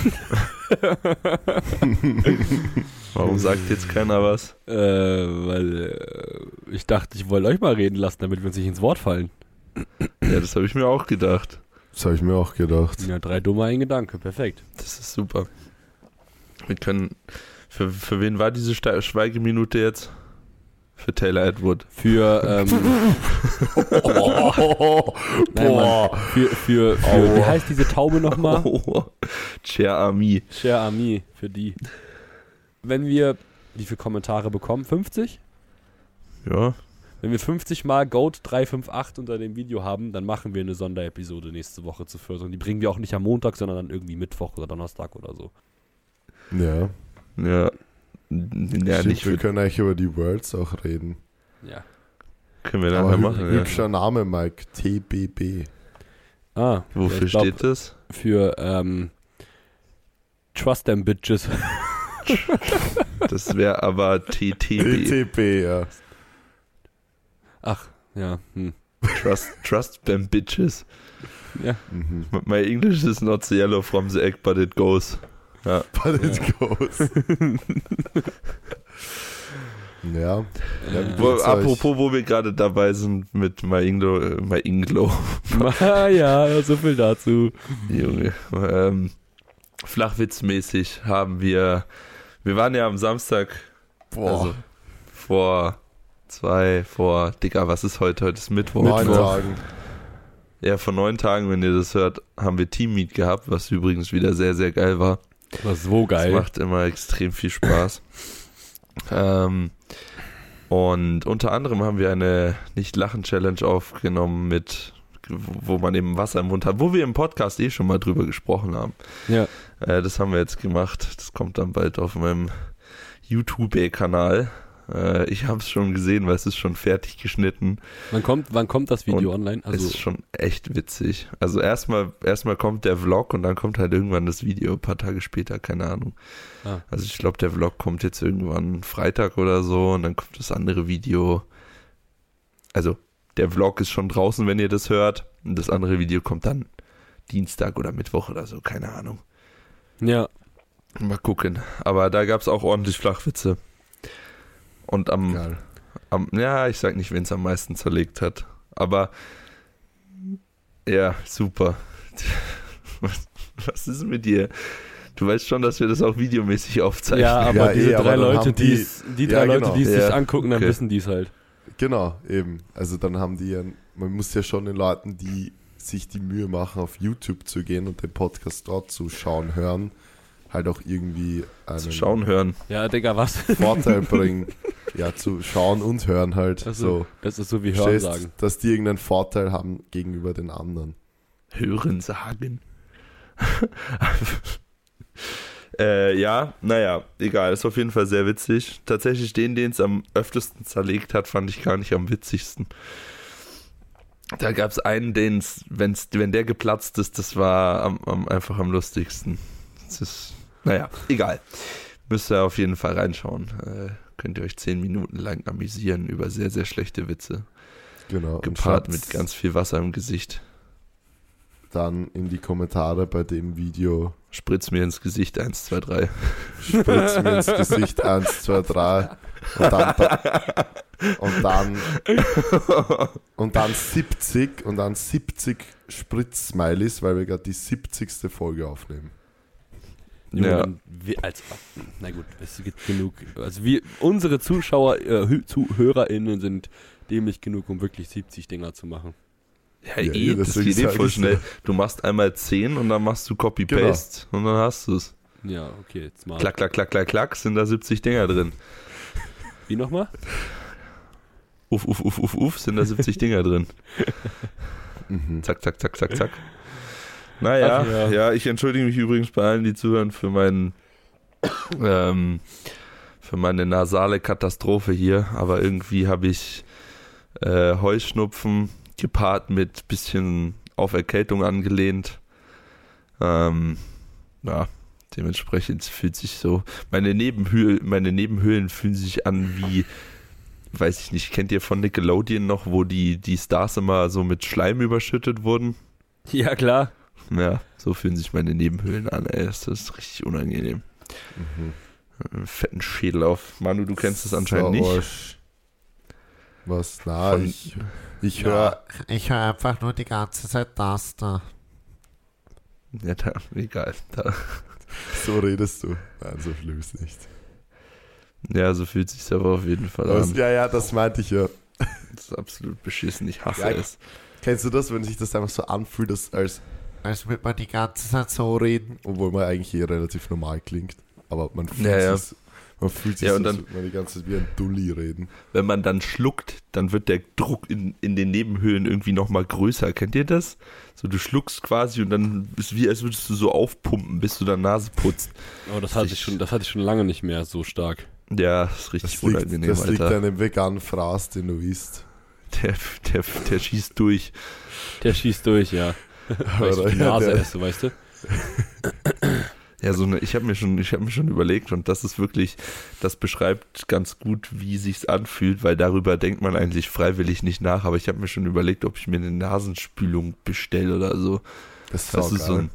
Warum sagt jetzt keiner was? Äh, weil äh, ich dachte, ich wollte euch mal reden lassen, damit wir uns nicht ins Wort fallen. Ja, das habe ich mir auch gedacht. Das habe ich mir auch gedacht. Ja, drei dumme, ein Gedanke. Perfekt. Das ist super. Wir können. Für, für wen war diese Schweigeminute jetzt? Für Taylor Edward. Für, ähm, nein, Mann, für, für, für Aua. wie heißt diese Taube nochmal? Oh, Cher Ami. Cher Ami, für die. Wenn wir, wie viele Kommentare bekommen? 50? Ja. Wenn wir 50 mal Goat 358 unter dem Video haben, dann machen wir eine Sonderepisode nächste Woche zu. Und die bringen wir auch nicht am Montag, sondern dann irgendwie Mittwoch oder Donnerstag oder so. Ja. Ja. Ja, Stimmt, nicht wir können eigentlich über die Worlds auch reden. Ja. können wir nachher hü machen. Ja. hübscher Name, Mike. TBB. Ah, Wofür glaub, steht das? Für, ähm, Trust them Bitches. Das wäre aber TTB. TTB, ja. Ach, ja, hm. Trust, trust them bitches. Ja, Mhm. My English is not the yellow from the egg, but it goes. Ja. But it Ja. goes. ja. Ja, Wo, apropos, wo wir gerade dabei sind mit My Inglo, äh, ah, ja, so viel dazu. Junge. Ähm, flachwitzmäßig haben wir, wir waren ja am Samstag, Boah. also vor zwei, vor, Digga, was ist heute? Heute ist Mittwoch. neun. Tagen. Ja, vor neun Tagen, wenn ihr das hört, haben wir Teammeet gehabt, was übrigens wieder sehr, sehr geil war. War so Das geil. macht immer extrem viel Spaß. ähm, und unter anderem haben wir eine Nicht-Lachen-Challenge aufgenommen mit wo man eben Wasser im Mund hat, wo wir im Podcast eh schon mal drüber gesprochen haben. Ja. Äh, das haben wir jetzt gemacht. Das kommt dann bald auf meinem YouTube-Kanal. Äh, ich habe es schon gesehen, weil es ist schon fertig geschnitten. Wann kommt, wann kommt das Video Und online? es Also, ist schon echt witzig. Also erstmal erstmal kommt der Vlog und dann kommt halt irgendwann das Video, ein paar Tage später, keine Ahnung. Ah. Also ich glaube, der Vlog kommt jetzt irgendwann Freitag oder so und dann kommt das andere Video. Also der Vlog ist schon draußen, wenn ihr das hört. Und das andere Video kommt dann Dienstag oder Mittwoch oder so, keine Ahnung. ja, Mal gucken. Aber da gab es auch ordentlich Flachwitze. Und am, am ja, ich sag nicht, wen es am meisten zerlegt hat. Aber ja, super. Was, was ist mit dir? Du weißt schon, dass wir das auch videomäßig aufzeichnen. ja, aber Ja, diese eh, aber drei dann Leute, die, die- es- die Ja, drei Leute, genau. die es sich Ja, angucken, dann okay. wissen die es halt. Genau, eben. Also dann haben die ja, man muss ja schon den Leuten, die sich die Mühe machen, auf YouTube zu gehen und den Podcast dort zu schauen, hören, halt auch irgendwie einen Zu schauen, hören. Ja, Digga, was? Vorteil bringen. Ja, zu schauen und hören halt. Also, so. Das ist so wie Hören Verstehst, sagen. dass die irgendeinen Vorteil haben gegenüber den anderen. Hören sagen. äh, ja, naja, egal, ist auf jeden Fall sehr witzig. Tatsächlich den, den es am öftesten zerlegt hat, fand ich gar nicht am witzigsten. Da gab es einen, den's, wenn's, wenn der geplatzt ist, das war am, am, einfach am lustigsten. Das ist, naja, egal. Müsst ihr auf jeden Fall reinschauen. Äh, könnt ihr euch zehn Minuten lang amüsieren über sehr, sehr schlechte Witze. Genau. und Gepaart mit ganz viel Wasser im Gesicht. Dann in die Kommentare bei dem Video. Spritz mir ins Gesicht, 1, 2, 3. Spritz mir ins Gesicht 1, 2, 3. Und dann, und dann, und dann 70 und dann 70 Spritz-Smileys, weil wir gerade die 70. Folge aufnehmen. Junge, Ja. wir, als, na gut, es gibt genug. Also wir, unsere Zuschauer, äh, ZuhörerInnen sind dämlich genug, um wirklich 70 Dinger zu machen. Ja, Ja, eh, das geht eh voll schnell. so. Du machst einmal 10 und dann machst du Copy-Paste und dann hast du es. Ja, okay, jetzt mal. Klack, klack, klack, klack, klack, sind da 70 Dinger drin. Wie nochmal? Uff, uff, uff, uff, uff, sind da 70 Dinger drin. Mhm. Zack, zack, zack, zack, zack. Naja, Ach ja. ja. ich entschuldige mich übrigens bei allen, die zuhören, für meinen ähm, für meine nasale Katastrophe hier, aber irgendwie habe ich äh, Heuschnupfen gepaart mit bisschen auf Erkältung angelehnt. Ähm, ja, dementsprechend fühlt sich so. Meine Nebenhöhlen, meine Nebenhöhlen fühlen sich an wie, weiß ich nicht, kennt ihr von Nickelodeon noch, wo die, die Stars immer so mit Schleim überschüttet wurden? Ja, klar. Ja, so fühlen sich meine Nebenhöhlen an, ey. Das ist richtig unangenehm. Mhm. Einen fetten Schädel auf. Manu, du kennst es anscheinend nicht. Arsch. Was? Na, Von- ich, ich höre Ich höre einfach nur die ganze Zeit das da. Ja, da, egal. Da, so redest du. Nein, so schlimm ist nicht. ja, so fühlt sich aber auf jeden Fall Was, an. ja, ja, das meinte ich ja. Das ist absolut beschissen. Ich hasse Ja, es. Kennst du das, wenn sich das einfach so anfühlt, dass, als, Als würde man die ganze Zeit so reden. obwohl man eigentlich eh relativ normal klingt, aber man fühlt Ja, ja. sich, man fühlt sich Ja, so, und dann- als würde man die ganze Zeit wie ein Dulli reden. Wenn man dann schluckt, dann wird der Druck in, in den Nebenhöhlen irgendwie nochmal größer. Kennt ihr das? So, du schluckst quasi und dann ist wie, als würdest du so aufpumpen, bis du deine Nase putzt. Aber das hatte ich schon, das hatte ich schon lange nicht mehr so stark. Ja, das ist richtig Das liegt, unangenehm, das liegt Alter. an dem veganen Fraß, den du isst. Der, der, der schießt durch. Der schießt durch, ja. Weil ich die ja, Nase esse, weißt du? Ja, so eine, ich habe mir schon, ich habe mir schon überlegt und das ist wirklich, das beschreibt ganz gut, wie sich's anfühlt, weil darüber denkt man eigentlich freiwillig nicht nach. Aber ich habe mir schon überlegt, ob ich mir eine Nasenspülung bestelle oder so. Das ist, Das ist so ein,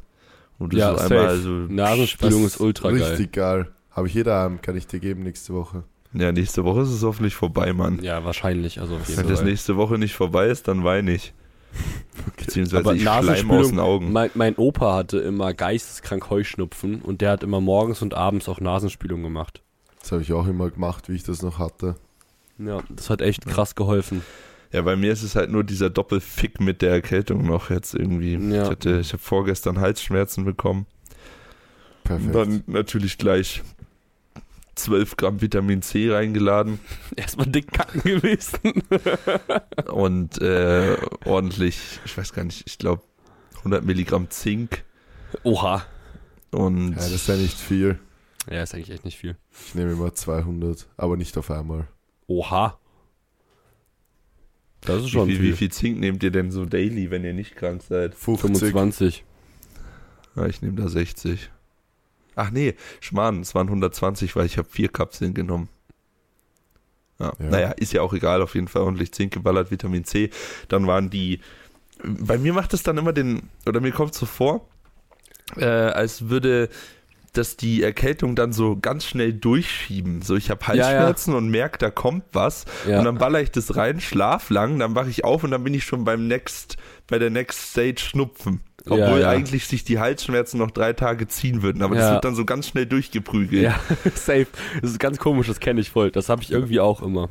du Ja, so safe. einmal so, Nasenspülung ist ultra geil. Richtig geil. Habe ich hier daheim, kann ich dir geben nächste Woche. ja, nächste Woche ist es hoffentlich vorbei, Mann. Ja, wahrscheinlich. Also auf jeden Wenn das nächste Woche nicht vorbei ist, dann weine ich. Beziehungsweise Aber ich schleim aus den Nasenspülung, Augen. mein, mein Opa hatte immer geisteskrank Heuschnupfen und der hat immer morgens und abends auch Nasenspülung gemacht. Das habe ich auch immer gemacht, wie ich das noch hatte. Ja, das hat echt krass geholfen. Ja, bei mir ist es halt nur dieser Doppelfick mit der Erkältung noch jetzt irgendwie. Ja. Ich, hatte, ich habe vorgestern Halsschmerzen bekommen. Perfekt. Dann natürlich gleich 12 Gramm Vitamin C reingeladen Erstmal dick kacken gewesen. und äh, ordentlich, ich weiß gar nicht, ich glaube 100 Milligramm Zink Oha. und ja, das ist ja nicht viel. Ja, ist eigentlich echt nicht viel. Ich nehme immer 200, aber nicht auf einmal. Oha. Das ist wie, schon viel, viel. wie viel Zink nehmt ihr denn so daily, wenn ihr nicht krank seid? 50. 25. Ja, ich nehme da 60. Ach nee, Schmarrn, es waren 120, weil ich habe vier Kapseln genommen. Ja. Ja. Naja, ist ja auch egal, auf jeden Fall ordentlich Zink geballert, Vitamin C. Dann waren die, bei mir macht es dann immer den, oder mir kommt so vor, äh, als würde das die Erkältung dann so ganz schnell durchschieben. So, ich habe Ja, ja. Halsschmerzen und merke, da kommt was. Ja. Und dann baller ich das rein, schlaf lang, dann wache ich auf und dann bin ich schon beim Next, bei der Next Stage Schnupfen. Obwohl Ja, ja. eigentlich sich die Halsschmerzen noch drei Tage ziehen würden. Aber das Ja. wird dann so ganz schnell durchgeprügelt. Ja, safe. Das ist ganz komisch, das kenne ich voll. Das habe ich irgendwie auch immer.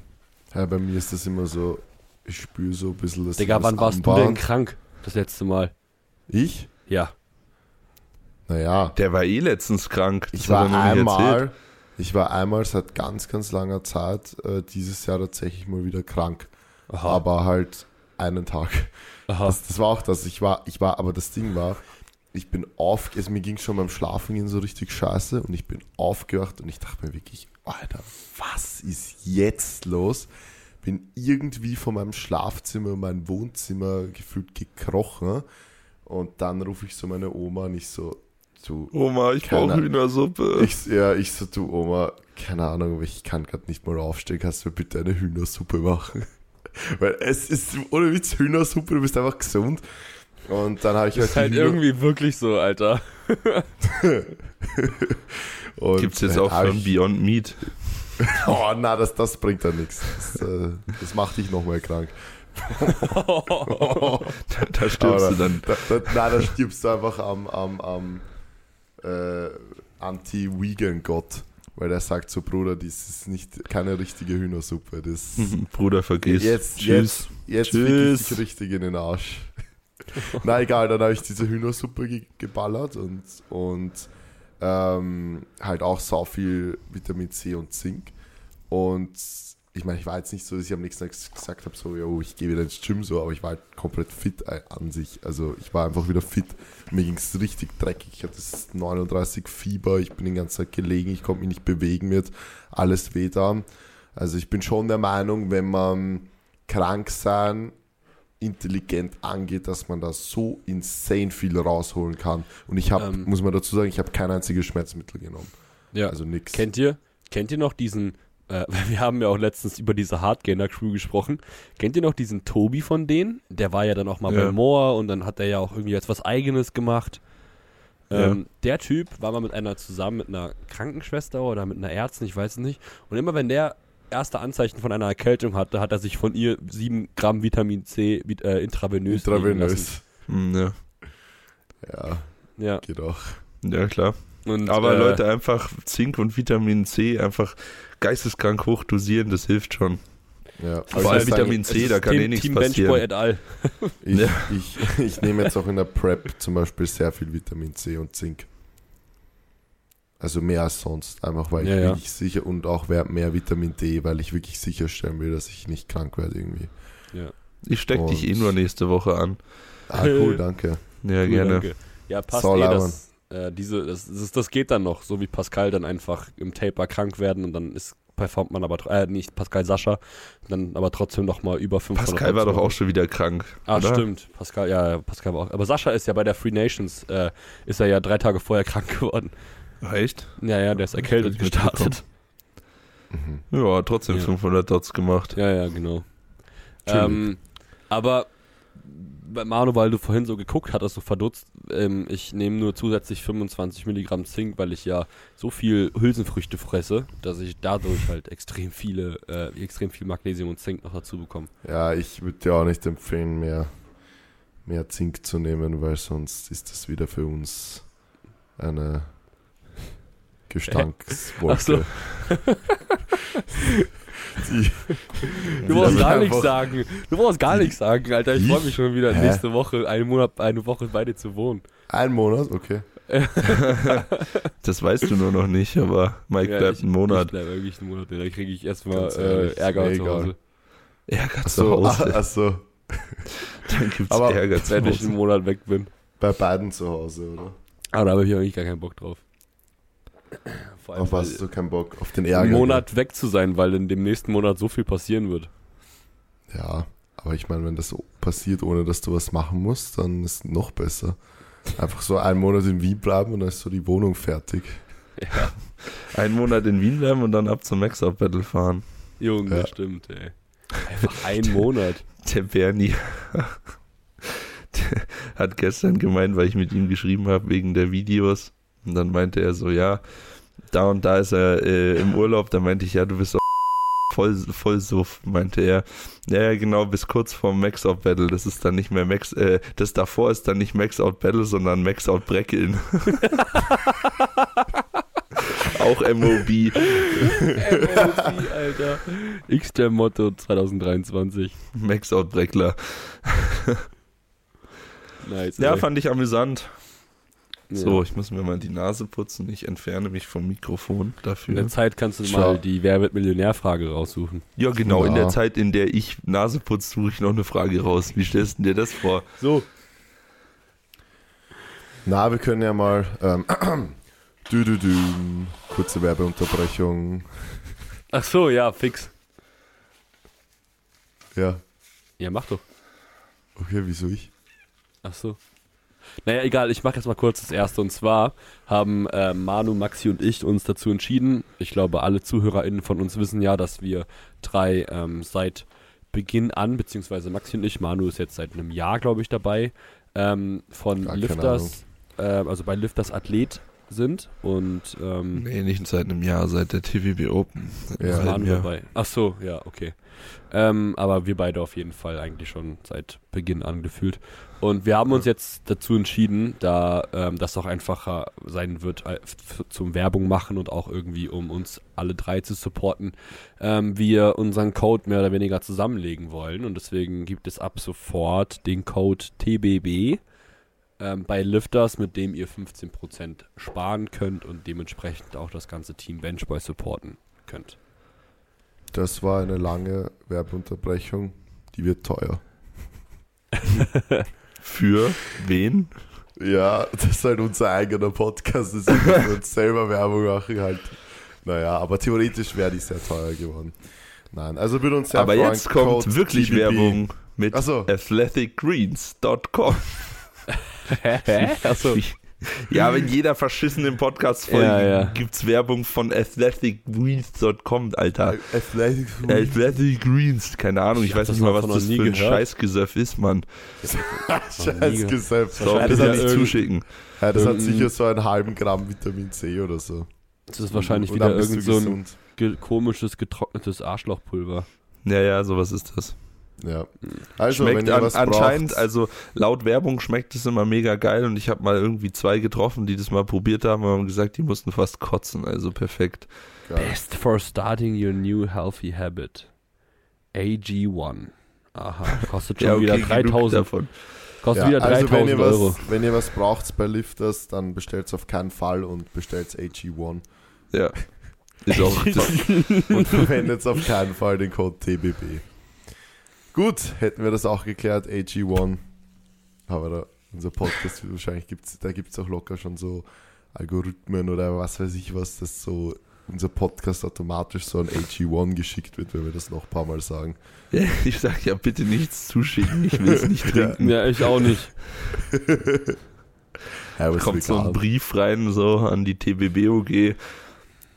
Ja, bei mir ist das immer so, ich spüre so ein bisschen das Digga, das wann warst du Anbahn. denn krank? Das letzte Mal. Ich? Ja. Naja, Der war eh letztens krank. Das ich war einmal, ich war einmal seit ganz, ganz langer Zeit äh, dieses Jahr tatsächlich mal wieder krank. Aha. Aber halt einen Tag. Das, das war auch das. Ich war, ich war, aber das Ding war, ich bin auf, also mir ging schon beim Schlafen gehen so richtig scheiße und ich bin aufgewacht und ich dachte mir wirklich, Alter, was ist jetzt los? Bin irgendwie von meinem Schlafzimmer in mein Wohnzimmer gefühlt gekrochen und dann rufe ich so meine Oma und ich so, du, Oma, ich brauche Hühnersuppe. ich, ja, ich so, du Oma, keine Ahnung, aber ich kann gerade nicht mal aufstehen, kannst du mir bitte eine Hühnersuppe machen? Weil es ist, ohne Witz, Hühnersuppe, du bist einfach gesund. Und dann habe ich Das ist halt, halt Hühner- irgendwie wirklich so, Alter. und Gibt's jetzt auch ich- Beyond Meat. Oh, na, das, das bringt dann nichts. Das, äh, das macht dich nochmal krank. Da, da stirbst Aber du dann. Da, da, nein, da stirbst du einfach am, am, am äh, Anti-Vegan-Gott. Weil der sagt so, Bruder, das ist nicht keine richtige Hühnersuppe. Das, Bruder, vergiss. Jetzt, Tschüss. jetzt, jetzt Tschüss. ich richtig in den Arsch. Na egal, dann habe ich diese Hühnersuppe ge geballert und, und ähm, halt auch so viel Vitamin C und Zink. Und ich meine, ich war jetzt nicht so, dass ich am nächsten Tag gesagt habe, so, yo, ich gehe wieder ins Gym, so, aber ich war halt komplett fit äh, an sich. Also ich war einfach wieder fit. Mir ging es richtig dreckig. Ich hatte das 39 Fieber, ich bin die ganze Zeit gelegen, ich konnte mich nicht bewegen, mir hat alles weh da. Also ich bin schon der Meinung, wenn man krank sein intelligent angeht, dass man da so insane viel rausholen kann. Und ich habe, Ähm. muss man dazu sagen, ich habe kein einziges Schmerzmittel genommen. Ja. Also nix. Kennt ihr, kennt ihr noch diesen äh, wir haben ja auch letztens über diese Hardgainer-Crew gesprochen. Kennt ihr noch diesen Tobi von denen? Der war ja dann auch mal Ja. bei Moore und dann hat er ja auch irgendwie jetzt was Eigenes gemacht. Ja. Ähm, Der Typ war mal mit einer zusammen, mit einer Krankenschwester oder mit einer Ärztin, ich weiß es nicht. Und immer wenn der erste Anzeichen von einer Erkältung hatte, hat er sich von ihr 7 Gramm Vitamin C äh, intravenös. Intravenös. Hm, ja. Ja, Ja. geht auch. ja, klar. Und, Aber äh, Leute, einfach Zink und Vitamin C einfach geisteskrank hoch dosieren, das hilft schon. Ja, Vor ich allem Vitamin C, da kann Team, eh nichts Team passieren. Benchboy et al. Ich, Ja. ich, ich nehme jetzt auch in der Prep zum Beispiel sehr viel Vitamin C und Zink. Also mehr als sonst, einfach weil Ja, ich ja. wirklich sicher und auch mehr, mehr Vitamin D, weil ich wirklich sicherstellen will, dass ich nicht krank werde irgendwie. Ja. Ich steck dich eh nur nächste Woche an. Ah, cool, danke. Ja, Cool, gerne. danke. Ja, passt Soll eh, aber. das, äh, diese, das, das, das geht dann noch, so wie Pascal dann einfach im Taper krank werden und dann ist, performt man aber, äh, nicht Pascal, Sascha, dann aber trotzdem nochmal über 500 Pascal war doch auch schon wieder krank. Ah, oder? stimmt. Pascal, ja, Pascal war auch. Aber Sascha ist ja bei der Free Nations, äh, ist er ja drei Tage vorher krank geworden. Echt? Ja, ja, der ist erkältet gestartet. Mhm. Ja, trotzdem Ja. 500 Dots gemacht. Ja, ja, genau. Ähm, aber bei Manu, weil du vorhin so geguckt hattest, so verdutzt, ähm, ich nehme nur zusätzlich 25 Milligramm Zink, weil ich ja so viel Hülsenfrüchte fresse, dass ich dadurch halt extrem viele, äh, extrem viel Magnesium und Zink noch dazu bekomme. Ja, ich würde dir auch nicht empfehlen, mehr, mehr Zink zu nehmen, weil sonst ist das wieder für uns eine Gestankswolke. So. Die, Du brauchst gar nichts sagen. Du brauchst gar nichts sagen, Alter. Ich Ich? freue mich schon wieder Hä? nächste Woche, einen Monat, eine Woche bei dir zu wohnen. Ein Monat, okay. Das weißt du nur noch nicht, aber Mike Ja, bleibt ich, einen Monat. Ich bleib wirklich einen Monat. Da kriege ich erstmal äh, Ärger zu Hause. Ärger zu Achso, Hause. achso, Dann gibt's Aber Ärger zu Wenn ich Hause. einen Monat weg bin. bei beiden zu Hause, oder? Aber da habe ich eigentlich gar keinen Bock drauf. Vor allem, Auf was hast du keinen Bock? Auf den Ärger? einen Monat weg zu sein, weil in dem nächsten Monat so viel passieren wird. Ja, aber ich meine, wenn das so passiert, ohne dass du was machen musst, dann ist es noch besser. Einfach so einen Monat in Wien bleiben und dann ist so die Wohnung fertig. Ja, Einen Monat in Wien bleiben und dann ab zum Max-Out Battle fahren. Junge, Ja. das stimmt, ey. Einfach einen Monat. Der Bernie der hat gestern gemeint, weil ich mit ihm geschrieben habe wegen der Videos. Und dann meinte er so, ja, da und da ist er äh, im Urlaub. Da meinte ich, ja, du bist doch voll, voll suff, meinte er. Ja, ja, genau, bis kurz vorm Max-Out Battle. Das ist dann nicht mehr Max, äh, das davor ist dann nicht Max-Out Battle, sondern Max-Out Breckeln. Auch MOB. MOC, Alter. X-Jam-Motto 2023. Max-Out Breckler. Nice. Ja, ey. fand ich amüsant. Ja. So, ich muss mir mal die Nase putzen. Ich entferne mich vom Mikrofon In dafür. der Zeit kannst du Schau. mal die Wer wird Millionär-Frage raussuchen. Ja, genau. In Ja. der Zeit, in der ich Nase putze, suche ich noch eine Frage raus. Wie stellst du dir das vor? So. Na, wir können ja mal. Ähm, dü -dü -dü, kurze Werbeunterbrechung. Ach so, ja, fix. Ja, Ja, mach doch. okay, wieso ich? Ach so. Naja, egal, ich mache jetzt mal kurz das erste. Und zwar haben äh, Manu, Maxi und ich uns dazu entschieden, ich glaube, alle ZuhörerInnen von uns wissen ja, dass wir drei ähm, seit Beginn an, beziehungsweise Maxi und ich, Manu ist jetzt seit einem Jahr, glaube ich, dabei, ähm, von Gar Lifters, äh, also bei Lifters Athlet sind. Und ähm, Nee, nicht seit einem Jahr, seit der TVB Open. Ja. Manu Jahr. dabei. Ach so, ja, okay. Ähm, aber wir beide auf jeden Fall eigentlich schon seit Beginn an gefühlt. Und wir haben uns jetzt dazu entschieden, da ähm, das auch einfacher sein wird äh, zum Werbung machen und auch irgendwie, um uns alle drei zu supporten, ähm, wir unseren Code mehr oder weniger zusammenlegen wollen. Und deswegen gibt es ab sofort den Code TBB ähm, bei Lifters, mit dem ihr 15% sparen könnt und dementsprechend auch das ganze Team Benchboy supporten könnt. Das war eine lange Werbeunterbrechung. Die wird teuer. Für wen? Ja, das ist halt unser eigener Podcast. Das ist für uns selber Werbung machen halt. Naja, aber theoretisch wäre die sehr teuer geworden. Nein, also würde uns sehr Aber freuen, jetzt kommt Code wirklich TBB. Werbung mit so. athleticgreens.com. Hä? Achso. Ja, aber in jeder verschissenen Podcast-Folge Ja, ja. gibt's Werbung von athleticgreens.com, Alter. Athletic Athletic Greens, keine Ahnung, ich, Ich weiß das nicht mal, noch was das für ein. Scheißgesöff ist, Mann. Scheiß Gesetz. Doch, Wahrscheinlich bitte ja nicht zuschicken. Ja, das hat sicher so einen halben Gramm Vitamin C oder so. Das ist wahrscheinlich wieder irgend so ein gesund. ge komisches, getrocknetes Arschlochpulver. Ja, ja, sowas ist das. Ja. Also, wenn schmeckt ihr an, was anscheinend, braucht, also laut Werbung schmeckt es immer mega geil und ich habe mal irgendwie zwei getroffen, die das mal probiert haben und haben gesagt, die mussten fast kotzen, also perfekt. geil. Best for starting your new healthy habit. AG1. Aha, kostet schon wieder genug 3000. davon. Kostet Ja, wieder also 3000 wenn ihr, Euro. was, wenn ihr was braucht bei Lifters, dann bestellt es auf keinen Fall und bestellt AG1 Ja. Ist auch das, und verwendet auf keinen Fall den Code TBB. Gut, hätten wir das auch geklärt, AG1. Aber da, unser Podcast, wahrscheinlich gibt's, da gibt es auch locker schon so Algorithmen oder was weiß ich was, dass so unser Podcast automatisch so an AG1 geschickt wird, wenn wir das noch ein paar Mal sagen. ich sag ja bitte nichts zuschicken, ich will es nicht Ja. trinken. Ja, ich auch nicht. Ja, Kommt so ein. Brief rein, so an die TBBOG.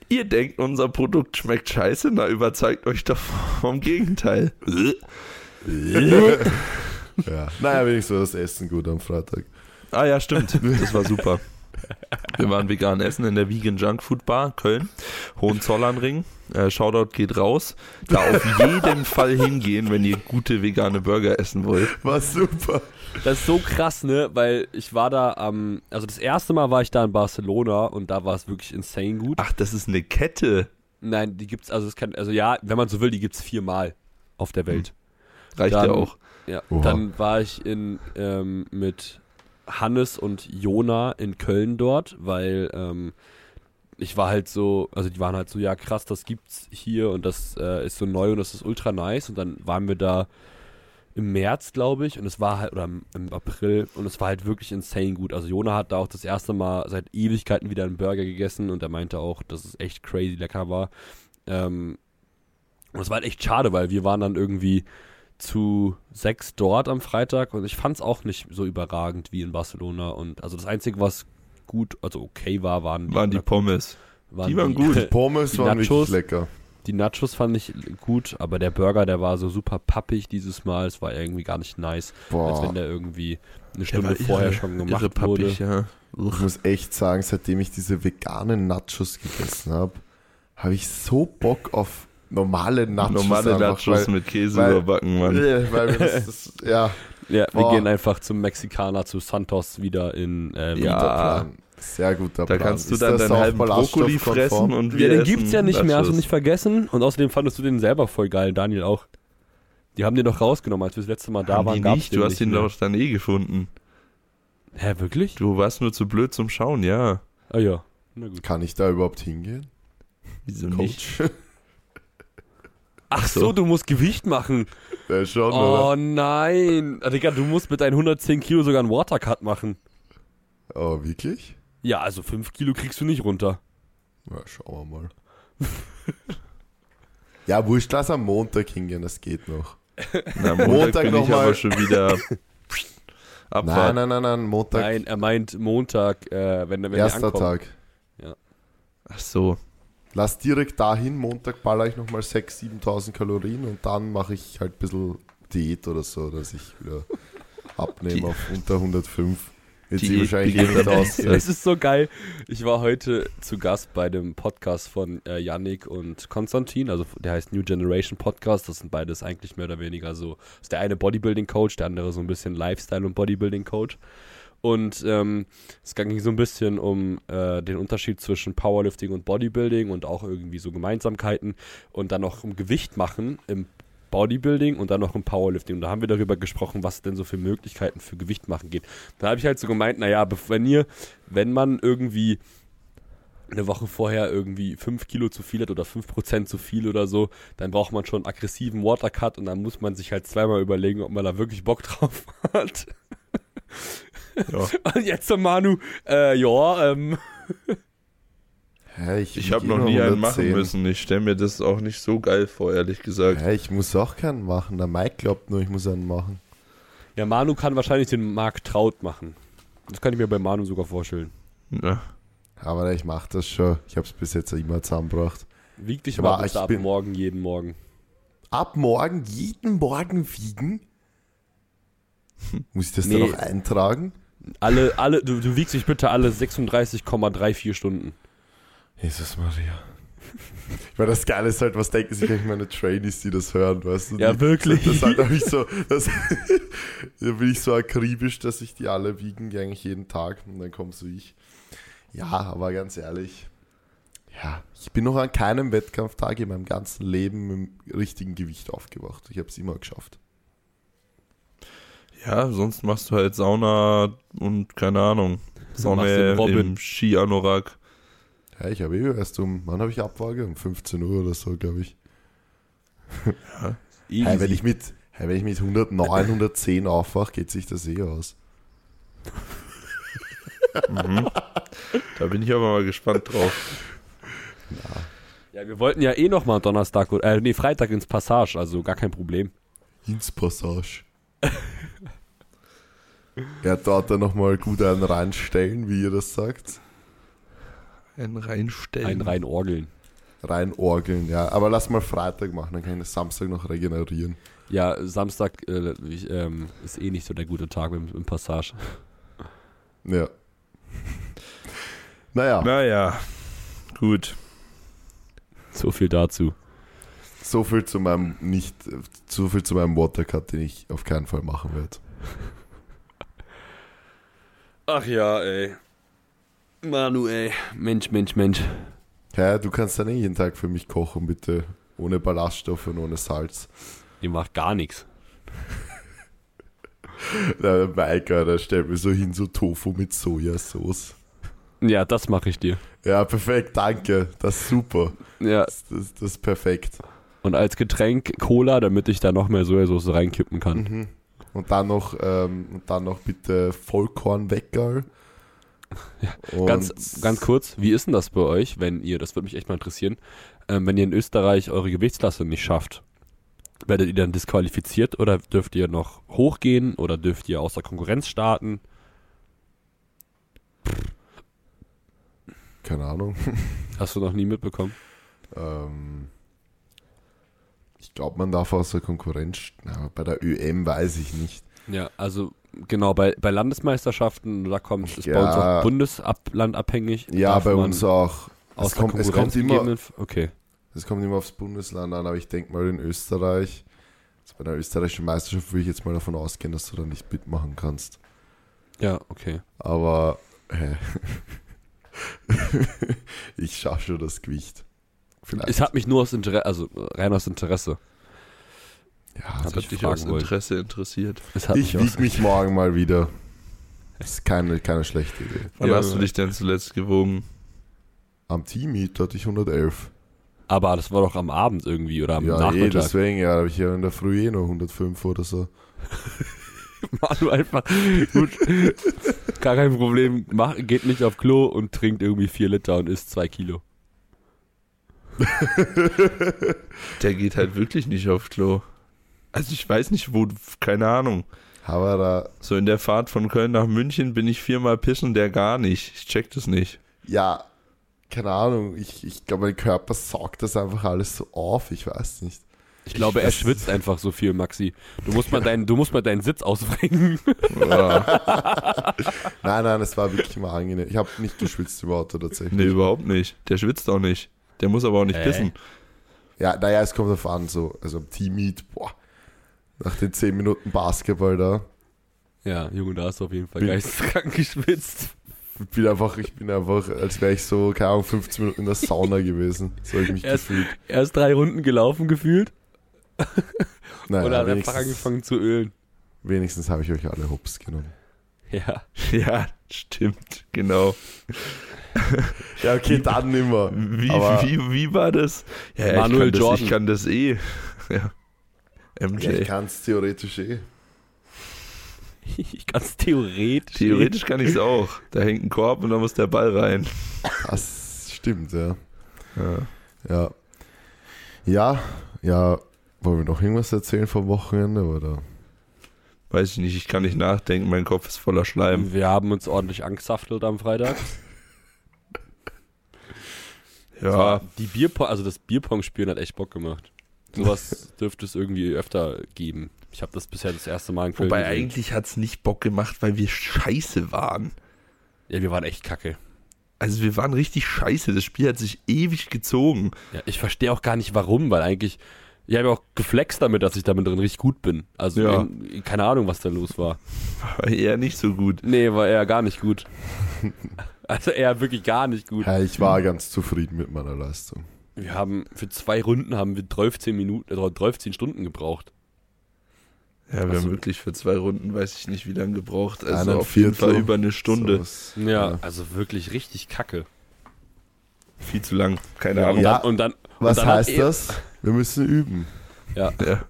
Ihr denkt, unser Produkt schmeckt scheiße? Na, überzeugt euch doch vom Gegenteil. ja. Naja, wenigstens das Essen gut am Freitag. Ah ja, stimmt. Das war super. Wir waren vegan essen in der Vegan Junk Food Bar Köln, Hohenzollernring. Äh, Shoutout geht raus. Da auf jeden Fall hingehen, wenn ihr gute vegane Burger essen wollt. War super. Das ist so krass, ne? Weil ich war da am. also das erste Mal war ich da in Barcelona und da war es wirklich insane gut. Ach, das ist eine Kette. Nein, die gibt's, also es kann, also ja, wenn man so will, die gibt's viermal auf der Welt. Reicht Dann- ja auch. Ja. Oha. Dann war ich in ähm, mit Hannes und Jona in Köln dort, weil ähm, ich war halt so, also die waren halt so, ja krass, das gibt's hier und das äh, ist so neu und das ist ultra nice. Und dann waren wir da im März, glaube ich, und es war halt, oder im, im April, und es war halt wirklich insane gut. Also Jona hat da auch das erste Mal seit Ewigkeiten wieder einen Burger gegessen und er meinte auch, dass es echt crazy lecker war. Ähm, und es war halt echt schade, weil wir waren dann irgendwie zu sechs dort am Freitag und ich fand es auch nicht so überragend wie in Barcelona. Und also das Einzige, was gut, also okay war, waren Waren die Pommes. waren die waren gut. Pommes Die waren Nachos. wirklich lecker. Die Nachos fand ich gut, aber der Burger, der war so super pappig dieses Mal. Es war irgendwie gar nicht nice, als Boah. wenn der irgendwie eine Stunde vorher irre- schon irre gemacht wurde. pappig, ja. Ich muss echt sagen, seitdem ich diese veganen Nachos gegessen habe, habe ich so Bock auf normale Nachos. Normale Nachos weil, mit Käse weil- überbacken, Mann. Weil wir das, das, ja, Ja, wir gehen einfach zum Mexikaner, zu Santos wieder in äh, Ja. Wien. guter Plan. Sehr guter Da Plan. kannst du Ist dann deinen halben Brokkoli fressen und Ja, wir den essen gibt's ja nicht mehr, hast du nicht vergessen. Und außerdem fandest du den selber voll geil, Daniel auch. Die haben den doch rausgenommen, als wir das letzte Mal da Haben waren. die gab's nicht, den du hast ihn mehr. doch dann eh gefunden. Hä, wirklich? Du warst nur zu blöd zum Schauen, ja. Ah ja. Na gut. Kann ich da überhaupt hingehen? Wieso nicht? Ach so. so, du musst Gewicht machen. Ja, schon, Oh oder? nein. Digga, du musst mit deinen 110 Kilo sogar einen Watercut machen. Oh, wirklich? Ja, also 5 Kilo kriegst du nicht runter. Ja, schauen wir mal. ja, wurscht, lass am Montag hingehen, das geht noch. Na, Montag, Montag bin noch ich mal- aber schon wieder Nein, Abfahrt. nein, nein, nein, Montag, Nein, er meint Montag, äh, wenn, wenn erster. Tag. Ach so. Lass direkt dahin, Montag baller ich nochmal 6.000, 7.000 Kalorien und dann mache ich halt ein bisschen Diät oder so, dass ich wieder abnehme Die- auf unter 105. Wird sich Diät wahrscheinlich am ausgehen. Es ist so geil. Ich war heute zu Gast bei dem Podcast von äh, Yannick und Konstantin, also der heißt New Generation Podcast. Das sind beides eigentlich mehr oder weniger so. Ist der eine Bodybuilding Coach, der andere so ein bisschen Lifestyle und Bodybuilding Coach. Und ähm, es ging so ein bisschen um äh, den Unterschied zwischen Powerlifting und Bodybuilding und auch irgendwie so Gemeinsamkeiten und dann noch um Gewicht machen im Bodybuilding und dann noch im Powerlifting. Und da haben wir darüber gesprochen, was denn so für Möglichkeiten für Gewicht machen geht. Da habe ich halt so gemeint, naja, wenn ihr, wenn man irgendwie eine Woche vorher irgendwie 5 Kilo zu viel hat oder 5% zu viel oder so, dann braucht man schon einen aggressiven Watercut und dann muss man sich halt zweimal überlegen, ob man da wirklich Bock drauf hat. Ja. Und jetzt der Manu, äh, ja, ähm, Hä, ich Ich habe noch nie einen machen 110. müssen. Ich stelle mir das auch nicht so geil vor, ehrlich gesagt. Hä, ich muss auch keinen machen. Der Mike glaubt nur, ich muss einen machen. ja, Manu kann wahrscheinlich den Mark Traut machen. Das kann ich mir bei Manu sogar vorstellen. Ja. Aber ich mache das schon. Ich habe es bis jetzt immer zusammengebracht. Wieg dich Aber mal bitte ich ab bin- morgen, jeden Morgen. Ab morgen, jeden Morgen wiegen? Muss ich das Nee. dann noch eintragen? Alle, alle, du, du wiegst dich bitte alle 36,34 Stunden. Jesus Maria. Weil das Geile ist halt, was denken sich eigentlich meine Trainees, die das hören, weißt du? Ja, die, wirklich. Das halt ich so, das, da bin ich so akribisch, dass ich die alle wiegen, die eigentlich jeden Tag. Und dann komm so ich. Ja, aber ganz ehrlich, ja, ich bin noch an keinem Wettkampftag in meinem ganzen Leben mit dem richtigen Gewicht aufgewacht. Ich habe es immer geschafft. Ja, sonst machst du halt Sauna und keine Ahnung. Robin. im Ski-Anorak. Ja, ich habe eh erst um, wann habe ich Abwaage? Um 15 Uhr oder so, glaube ich. Easy. Hey, wenn ich mit, hey, wenn ich mit 109, 110 aufwache, geht sich das eh aus. Mhm. Da bin ich aber mal gespannt drauf. ja, wir wollten ja eh nochmal Donnerstag oder, äh, nee, Freitag ins Passage, also gar kein Problem. Ins Passage. ja, dort dann nochmal gut einen reinstellen, wie ihr das sagt. Ein reinstellen. Ein rein orgeln. Reinorgeln, ja. Aber lass mal Freitag machen, dann kann ich das Samstag noch regenerieren. Ja, Samstag äh, ich, ähm, ist eh nicht so der gute Tag im, im Passage. Ja. naja, Naja, gut. So viel dazu. so viel zu meinem nicht, so viel zu meinem Watercut, den ich auf keinen Fall machen werde. Ach ja, ey. Manu, ey. Mensch, Mensch, Mensch. Ja, du kannst dann eh jeden Tag für mich kochen, bitte. Ohne Ballaststoffe und ohne Salz. Ihr macht gar nichts. Der Mike, der stellt mir so hin, so Tofu mit Sojasauce. Ja, das mache ich dir. Ja, perfekt, danke. Das ist super. Ja, Das, das, das ist perfekt. und als Getränk Cola, damit ich da noch mehr Sojasauce reinkippen kann. Mhm. Und dann noch, ähm, und dann noch bitte Vollkornweckerl. Und Ganz, ganz kurz, wie ist denn das bei euch, wenn ihr, das würde mich echt mal interessieren, ähm, wenn ihr in Österreich eure Gewichtsklasse nicht schafft? Werdet ihr dann disqualifiziert oder dürft ihr noch hochgehen oder dürft ihr außer Konkurrenz starten? Keine Ahnung. Hast du noch nie mitbekommen? Ähm, glaube, man darf außer Konkurrenz. Na, bei der ÖM weiß ich nicht. Ja, also genau, bei, bei Landesmeisterschaften, da kommt es bei Ja. uns auch Bundesland abhängig. Ja, bei uns auch. Es kommt, es, kommt immer, Okay. es kommt immer aufs Bundesland an, aber ich denke mal in Österreich, also bei der österreichischen Meisterschaft würde ich jetzt mal davon ausgehen, dass du da nicht mitmachen kannst. Ja, okay. Aber hä? ich schaffe schon das Gewicht. Vielleicht. Es hat mich nur aus Interesse, also rein aus Interesse. ja, hab also Hat ich dich aus. Interesse interessiert. Es hat ich wiege mich morgen mal wieder. Das ist keine, keine schlechte Idee. Wann Ja, hast du dich denn zuletzt gewogen? Am Team-Meet hatte ich 111. aber das war doch am Abend irgendwie oder am ja, eh, Nachmittag. deswegen, ja, habe ich ja in der Früh eh noch 105 oder so. Manu einfach gut, gar kein Problem, mach, geht nicht auf Klo und trinkt irgendwie vier Liter und isst zwei Kilo. Der geht halt wirklich nicht aufs Klo. Also ich weiß nicht, wo, keine Ahnung. Aber da, So in der Fahrt von Köln nach München bin ich viermal pissen, der gar nicht. Ich check das nicht. ja, keine Ahnung, ich, ich glaube, mein Körper saugt das einfach alles so auf, ich weiß nicht. Ich glaube, er schwitzt einfach so viel, Maxi. Du musst mal deinen, du musst mal deinen Sitz ausbringen. Ja. Nein, nein, es war wirklich immer angenehm. Ich habe nicht geschwitzt im Auto tatsächlich. nee, überhaupt nicht. Der schwitzt auch nicht. Der muss aber auch nicht Äh. pissen. Ja, naja, es kommt darauf an, so, also am Team-Meet, boah, nach den 10 Minuten Basketball da, Ja, Junge, da hast du auf jeden Fall Bin- geisteskrank geschwitzt. ich bin einfach, ich bin einfach, als wäre ich so, keine Ahnung, 15 Minuten in der Sauna gewesen. So habe ich mich Erst- gefühlt. Erst drei Runden gelaufen gefühlt Naja, oder hat einfach wenigstens, angefangen zu ölen. wenigstens habe ich euch alle hops genommen. Ja. Ja, stimmt, genau. Ja, okay, dann nimmer. Wie, wie, wie war das? Ja, Manuel ich, kann das, Jordan. ich kann das eh. Ja. MJ. Ja, ich kann es theoretisch eh. Ich kann es theoretisch. Theoretisch kann ich es auch. Da hängt ein Korb und da muss der Ball rein. Das stimmt, ja. Ja. Ja. Ja, ja. Wollen wir noch irgendwas erzählen vom Wochenende, oder? Weiß ich nicht, ich kann nicht nachdenken, mein Kopf ist voller Schleim. Wir haben uns ordentlich angesaftelt am Freitag. Ja, Die Bierpong, also das Bierpong-Spielen hat echt Bock gemacht. Sowas dürfte es irgendwie öfter geben. Ich habe das bisher das erste Mal in Köln wobei gesehen. eigentlich hat's nicht Bock gemacht, weil wir scheiße waren. Ja, wir waren echt kacke. Also wir waren richtig scheiße. Das Spiel hat sich ewig gezogen. Ja, ich verstehe auch gar nicht warum, weil eigentlich, ich habe ja auch geflext damit, dass ich damit drin richtig gut bin. Also Ja. in, keine Ahnung, was da los war. War eher nicht so gut. Nee, war eher gar nicht gut. also eher wirklich gar nicht gut. Ja, ich war ganz zufrieden mit meiner Leistung. Wir haben für zwei Runden haben wir 13 Minuten, äh, 13 Stunden gebraucht. Ja, wir Also- haben wirklich für zwei Runden, weiß ich nicht, wie lange gebraucht. Also auf jeden Fall über eine Stunde. sowas. Ja, also wirklich richtig kacke. Viel zu lang. Keine Ja, Ahnung. und, Ja. dann, und dann Was heißt eh- das? Wir müssen üben. Ja. Ja,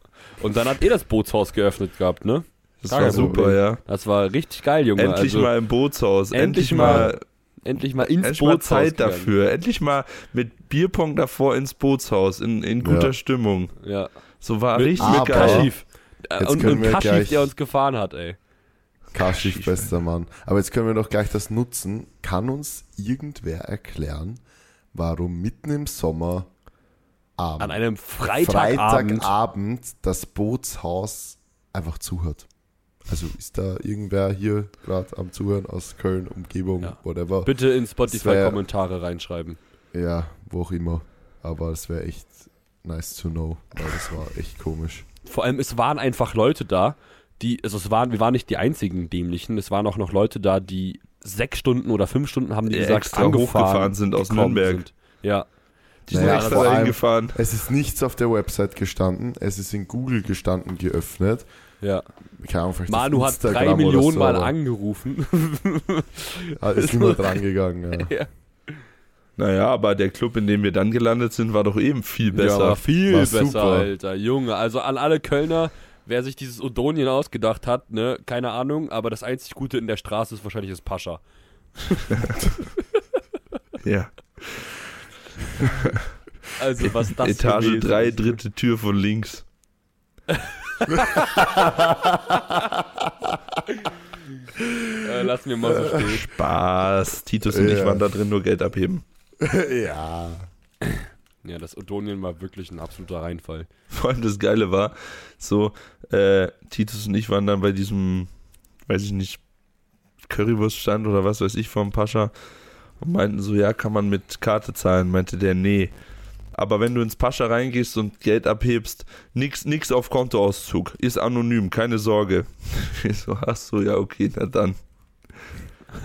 Und dann hat eh das Bootshaus geöffnet gehabt, ne? das Gar war super, Problem. ja. Das war richtig geil, Junge. Endlich also, mal im Bootshaus. endlich Endlich mal, endlich mal ins endlich mal Bootshaus Zeit gegangen. dafür. Endlich mal mit Bierpong davor ins Bootshaus. In, in guter Ja. Stimmung. Ja. So war Mit- richtig Aber- geil. Jetzt Und, und Kaschif, der uns gefahren hat, ey. Kaschif, bester Mann. Aber jetzt können wir doch gleich das nutzen. Kann uns irgendwer erklären, warum mitten im Sommer am An einem Freitagabend. Freitagabend das Bootshaus einfach zuhört? Also ist da irgendwer hier gerade am Zuhören aus Köln, Umgebung, Ja. whatever? Bitte in Spotify-Kommentare reinschreiben. Ja, wo auch immer. Aber es wäre echt nice to know, weil das war echt komisch. Vor allem, es waren einfach Leute da, die, also es waren, wir waren nicht die einzigen Dämlichen, es waren auch noch Leute da, die sechs Stunden oder fünf Stunden haben die Die gesagt, extra angefahren hochgefahren sind aus Nürnberg. Sind. Ja, Die sind Naja, extra vor allem- dahin gefahren. Es ist nichts auf der Website gestanden, es ist in Google gestanden, geöffnet. ja. Keine Ahnung, vielleicht Manu hat drei Millionen so, Mal angerufen. Ah, ist niemand drangegangen, ja. ja. Naja, aber der Club, in dem wir dann gelandet sind, war doch eben viel besser. Ja, war viel War besser, super. Alter. Junge, also an alle Kölner, wer sich dieses Odonien ausgedacht hat, ne, keine Ahnung, aber das einzig Gute in der Straße ist wahrscheinlich das Pascha. Ja. Also was das Etage gewesen 3, ist. dritte Tür von links. Äh, lass mir mal so stehen. Spaß. Titus und ich Ja. waren da drin nur Geld abheben. ja. Ja, das Odonien war wirklich ein absoluter Reinfall. Vor allem das Geile war, so, äh, Titus und ich waren dann bei diesem, weiß ich nicht, Currywurststand oder was weiß ich vom Pascha und meinten so, ja, kann man mit Karte zahlen? Meinte der, nee. Aber wenn du ins Pascha reingehst und Geld abhebst, nix, nix auf Kontoauszug. Ist anonym, keine Sorge. Ich so, ach so, ja, okay, na dann.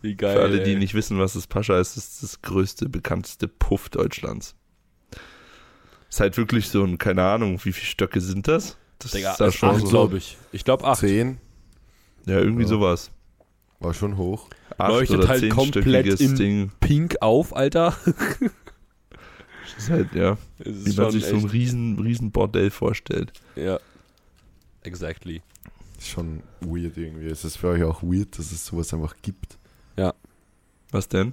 Wie geil. Für alle, die ey. nicht wissen, was das Pascha ist, ist das größte, bekannteste Puff Deutschlands. Ist halt wirklich so ein, keine Ahnung, wie viele Stöcke sind das? Das Digga, ist da schon acht, so. glaube ich. Ich glaube acht. Zehn Ja, irgendwie Ja. sowas. war schon hoch. Acht Leuchtet oder halt komplett in- Ding. Pink auf, Alter. Das ist halt, ja, ist wie man sich so ein riesen, riesen Bordell vorstellt. Ja. Exactly. Ist schon weird irgendwie. Es ist für euch auch weird, dass es sowas einfach gibt. Was denn?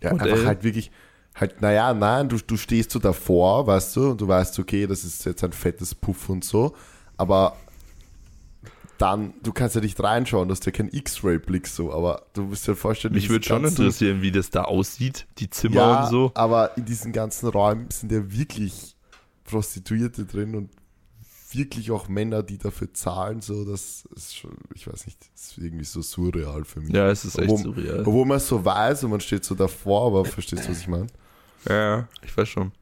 Ja, Bordell? einfach halt wirklich, halt, naja, nein, du, du stehst so davor, weißt du, und du weißt, okay, das ist jetzt ein fettes Puff und so, aber dann, du kannst ja nicht reinschauen, du hast ja keinen X-Ray-Blick so, aber du musst dir vorstellen, Mich würde schon interessieren, wie das da aussieht, die Zimmer ja, und so. aber in diesen ganzen Räumen sind ja wirklich Prostituierte drin und wirklich auch Männer, die dafür zahlen, so, das ist schon, ich weiß nicht, das ist irgendwie so surreal für mich. Ja, es ist echt Obwohl- surreal. Obwohl man es so weiß und man steht so davor, aber verstehst du, was ich meine? Ja, ja, ich weiß schon.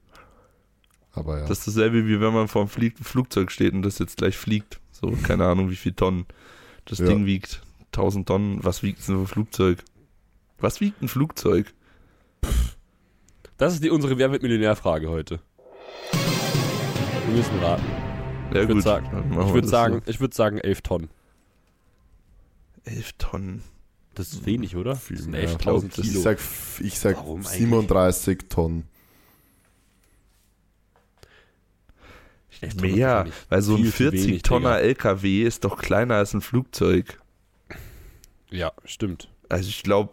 Aber ja. Das ist dasselbe, wie wenn man vor einem Flugzeug steht und das jetzt gleich fliegt. So, keine Ahnung, wie viel Tonnen das Ja. Ding wiegt. 1000 Tonnen. Was wiegt so ein Flugzeug? Was wiegt ein Flugzeug? Das ist die unsere Wer wird Millionär-Frage heute. Wir müssen raten. Ja, Ich würd gut. sagen- Ich würde sagen, ich würde sagen 11 Tonnen. So. 11 Tonnen. Das ist wenig, oder? Viel das sind mehr. echt Ich glaub, 1000 Ich Kilo. sag, ich sag Warum eigentlich? 37 Tonnen. Elf Tonnen Mehr, weil so ein viel zu 40 wenig, Tonner Digga. LKW ist doch kleiner als ein Flugzeug. Ja, stimmt. Also ich glaube,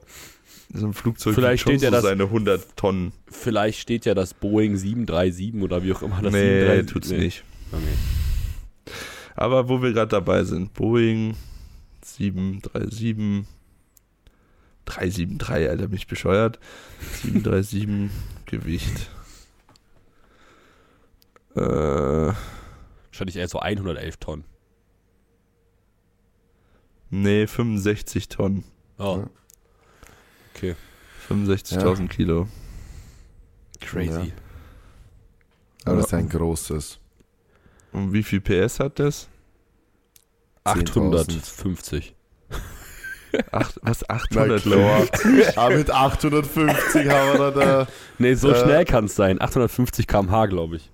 so ein Flugzeug Vielleicht steht ja so das- seine 100 Tonnen. Vielleicht steht ja das Boeing 737 oder wie auch immer das nee, 737 tut's nee. nicht. Okay. Aber wo wir gerade dabei sind, Boeing 737, 373, Alter, mich bescheuert. 737 Gewicht. Äh, Wahrscheinlich eher so 111 Tonnen. nee, 65 Tonnen. Oh, Ja. okay. 65.000 Kilo. Crazy. Aber das ist ein großes. Und wie viel PS hat das? 850. Acht, was, Na 800? klar. Aber mit 850 haben wir da Nee, so Äh. schnell kann es sein. 850 km/h, glaube ich.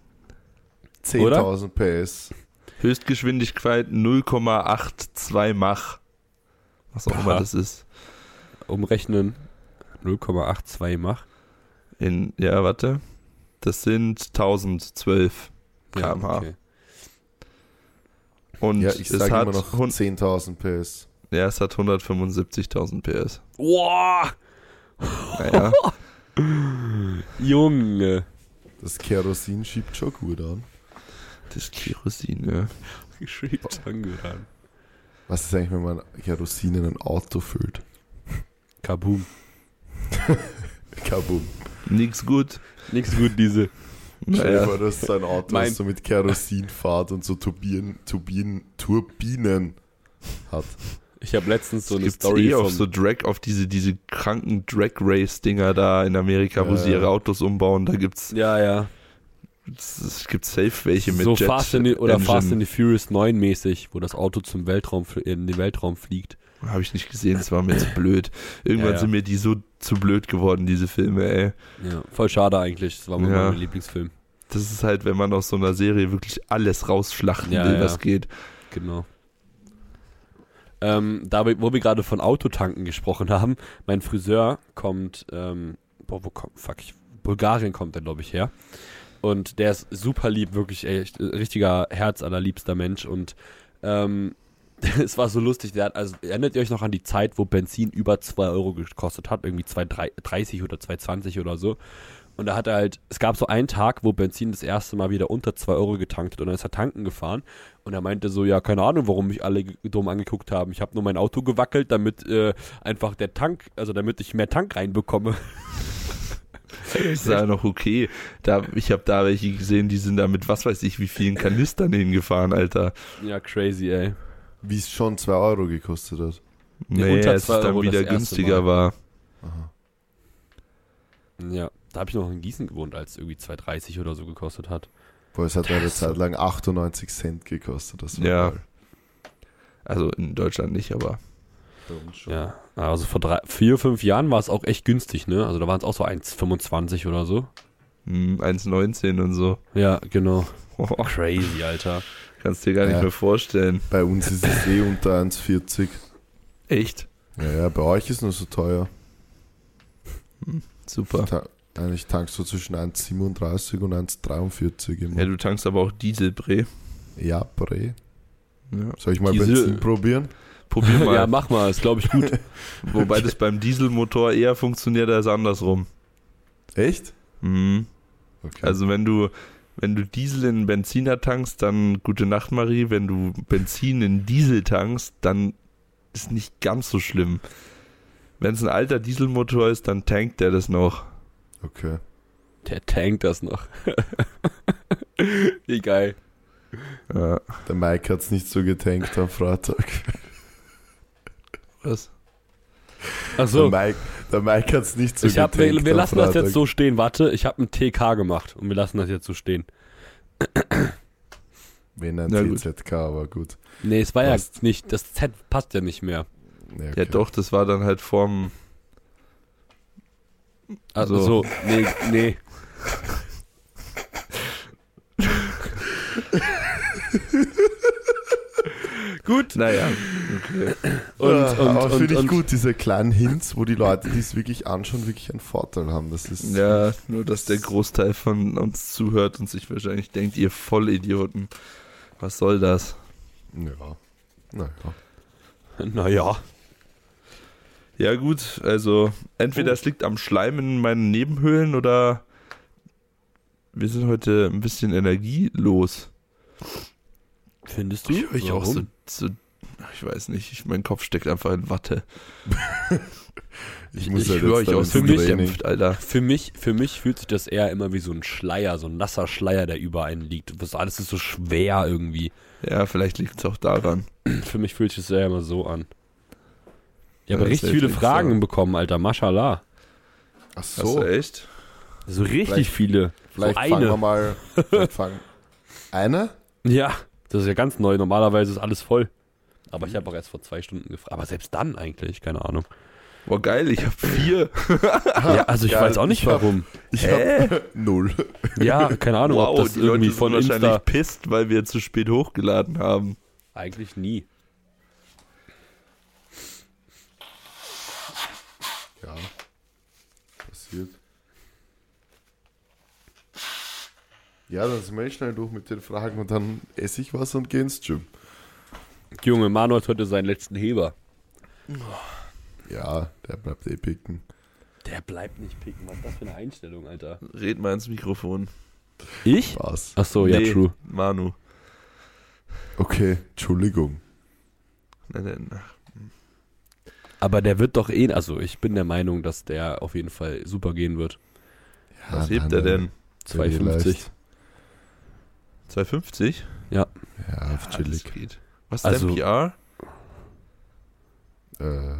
10.000 PS. Höchstgeschwindigkeit 0,82 Mach. Was auch Boah. immer das ist. Umrechnen 0,82 Mach. In, ja, warte. Das sind 1012 km/h. okay. Und Ja, ich es sage hat immer noch hun- 10.000 PS. ja, es hat 175.000 PS. Wow, Naja, Junge. Das Kerosin schiebt schon gut an. Das Kerosin, ja. Geschickt angerannt. Was ist eigentlich, wenn man Kerosin in ein Auto füllt? Kaboom. Kabum. Nix gut. Nix gut, diese. Stell dir Naja, vor, dass so ein Auto Mein- das so mit Kerosin fährt und so Turbinen, Turbinen, Turbinen hat. Ich habe letztens so eine Story eh auf so Drag, auf diese, diese kranken Drag-Race-Dinger da in Amerika, wo Ja, sie ja. ihre Autos umbauen. Da gibt's, ja, ja. Es, es gibt safe welche mit so Jet Fast in the, oder Engine. Fast and the Furious 9 mäßig, wo das Auto zum Weltraum in den Weltraum fliegt. Habe ich nicht gesehen, das war mir zu blöd. Irgendwann Ja, ja. sind mir die so zu blöd geworden, diese Filme, ey. Ja, voll schade eigentlich. Das war mal Ja. mein Lieblingsfilm. Das ist halt, wenn man aus so einer Serie wirklich alles rausschlachten will, was geht. Genau. Ähm, da, wo wir gerade von Autotanken gesprochen haben, mein Friseur kommt, ähm, boah, wo kommt, fuck, ich, Bulgarien kommt er, glaube ich, her. Und der ist super lieb, wirklich echt, äh, richtiger herzallerliebster Mensch. Und ähm, es war so lustig, der hat, also erinnert ihr euch noch an die Zeit, wo Benzin über 2 Euro gekostet hat, irgendwie 2,30 oder 2,20 oder so. Und da hat er halt, es gab so einen Tag, wo Benzin das erste Mal wieder unter 2 Euro getankt hat und dann ist er tanken gefahren. Und er meinte so, ja, keine Ahnung, warum mich alle dumm angeguckt haben. Ich habe nur mein Auto gewackelt, damit äh, einfach der Tank, also damit ich mehr Tank reinbekomme. Das ist ja noch okay. Da, ich habe da welche gesehen, die sind da mit was weiß ich wie vielen Kanistern hingefahren, Alter. ja, crazy, ey. Wie es schon 2 Euro gekostet hat. Nee, unter als es dann Euro wieder günstiger Mal. war. Aha. Ja, da habe ich noch in Gießen gewohnt, als es irgendwie 2,30 oder so gekostet hat. Boah, es hat eine Das- Zeit lang 98 Cent gekostet. Das war Ja. geil. Also in Deutschland nicht, aber. Ja, also vor drei, vier, fünf Jahren war es auch echt günstig, ne? Also da waren es auch so 1,25 oder so. hm, 1,19 und so. Ja, genau. Oh, Crazy, Alter. kannst dir gar nicht Ja. mehr vorstellen. Bei uns ist es eh unter 1,40. Echt? Ja, ja, bei euch ist nur so teuer. Super. Ta eigentlich tankst du zwischen 1,37 und 1,43 immer. Ja, du tankst aber auch Diesel, Bre. Ja, Bre. Ja. Soll ich mal Diesel- Benzin probieren? Probier mal. Ja, mach mal, ist glaube ich gut. Wobei das beim Dieselmotor eher funktioniert als andersrum. Echt? Mhm. Okay. Also wenn du, wenn du Diesel in Benziner tankst, dann gute Nacht, Marie. Wenn du Benzin in Diesel tankst, dann ist nicht ganz so schlimm. Wenn es ein alter Dieselmotor ist, dann tankt der das noch. okay. Der tankt das noch. Wie geil. Ja, Der Mike hat es nicht so getankt am Freitag. was? Achso, Der Mike, der Mike hat es nicht so ich hab, getankt. wir, wir lassen das jetzt so stehen. Warte, ich habe ein TK gemacht und wir lassen das jetzt so stehen. Wenn ein. TZK, aber gut. Nee, es war Passt. ja nicht, das Z passt ja nicht mehr. Ja, Ja okay. doch, das war dann halt vorm... Also, So. so, nee, nee. Gut. Naja, okay. Und, ja, und, aber finde ich und, gut, diese kleinen Hints, wo die Leute, die es wirklich anschauen, wirklich einen Vorteil haben. Das ist Ja, nur dass der Großteil von uns zuhört und sich wahrscheinlich denkt, ihr Vollidioten. Was soll das? ja. Naja. Naja. Ja gut, also entweder Oh. es liegt am Schleim in meinen Nebenhöhlen oder wir sind heute ein bisschen energielos. Findest du? Ich höre ich auch so? So, Ich weiß nicht, ich, mein Kopf steckt einfach in Watte. Ich muss ich halt höre euch aus für mich dämpft, Alter. Für mich, für mich fühlt sich das eher immer wie so ein Schleier, so ein nasser Schleier, der über einen liegt. Das alles ist so schwer irgendwie. Ja, vielleicht liegt es auch daran. Für mich fühlt sich das eher immer so an. Ich Ja, habe richtig viele ich Fragen sagen. bekommen, Alter. Mashallah. Ach Hast so, du echt? So richtig Vielleicht- viele. vielleicht so fangen wir eine. mal. Fangen. Eine? Ja, das ist ja ganz neu. Normalerweise ist alles voll. Aber ich habe auch erst vor zwei Stunden gefragt. Aber selbst dann eigentlich, keine Ahnung. Boah, geil, ich habe vier. Ja, also ich geil. weiß auch nicht Ich hab- warum. Ich habe null. Ja, keine Ahnung, ob wow, das die irgendwie Leute von sind wahrscheinlich Insta. pisst, weil wir zu spät hochgeladen haben. Eigentlich nie. Ja. Passiert. Ja, dann sind wir eh schnell durch mit den Fragen und dann esse ich was und geh ins Gym. Junge, Manu hat heute seinen letzten Heber. Ja, der bleibt eh picken. Der bleibt nicht picken. Was ist das für eine Einstellung, Alter? Red mal ins Mikrofon. Ich? Spaß. Ach so, ja, Nee, true. Manu. Okay, Entschuldigung. Nein, nein, nein. Aber der wird doch eh, also ich bin der Meinung, dass der auf jeden Fall super gehen wird. Ja, Was hebt er denn? nein, 250. 250? Ja, auf Ah, das chillig. geht. Was ist Also- PR? Äh,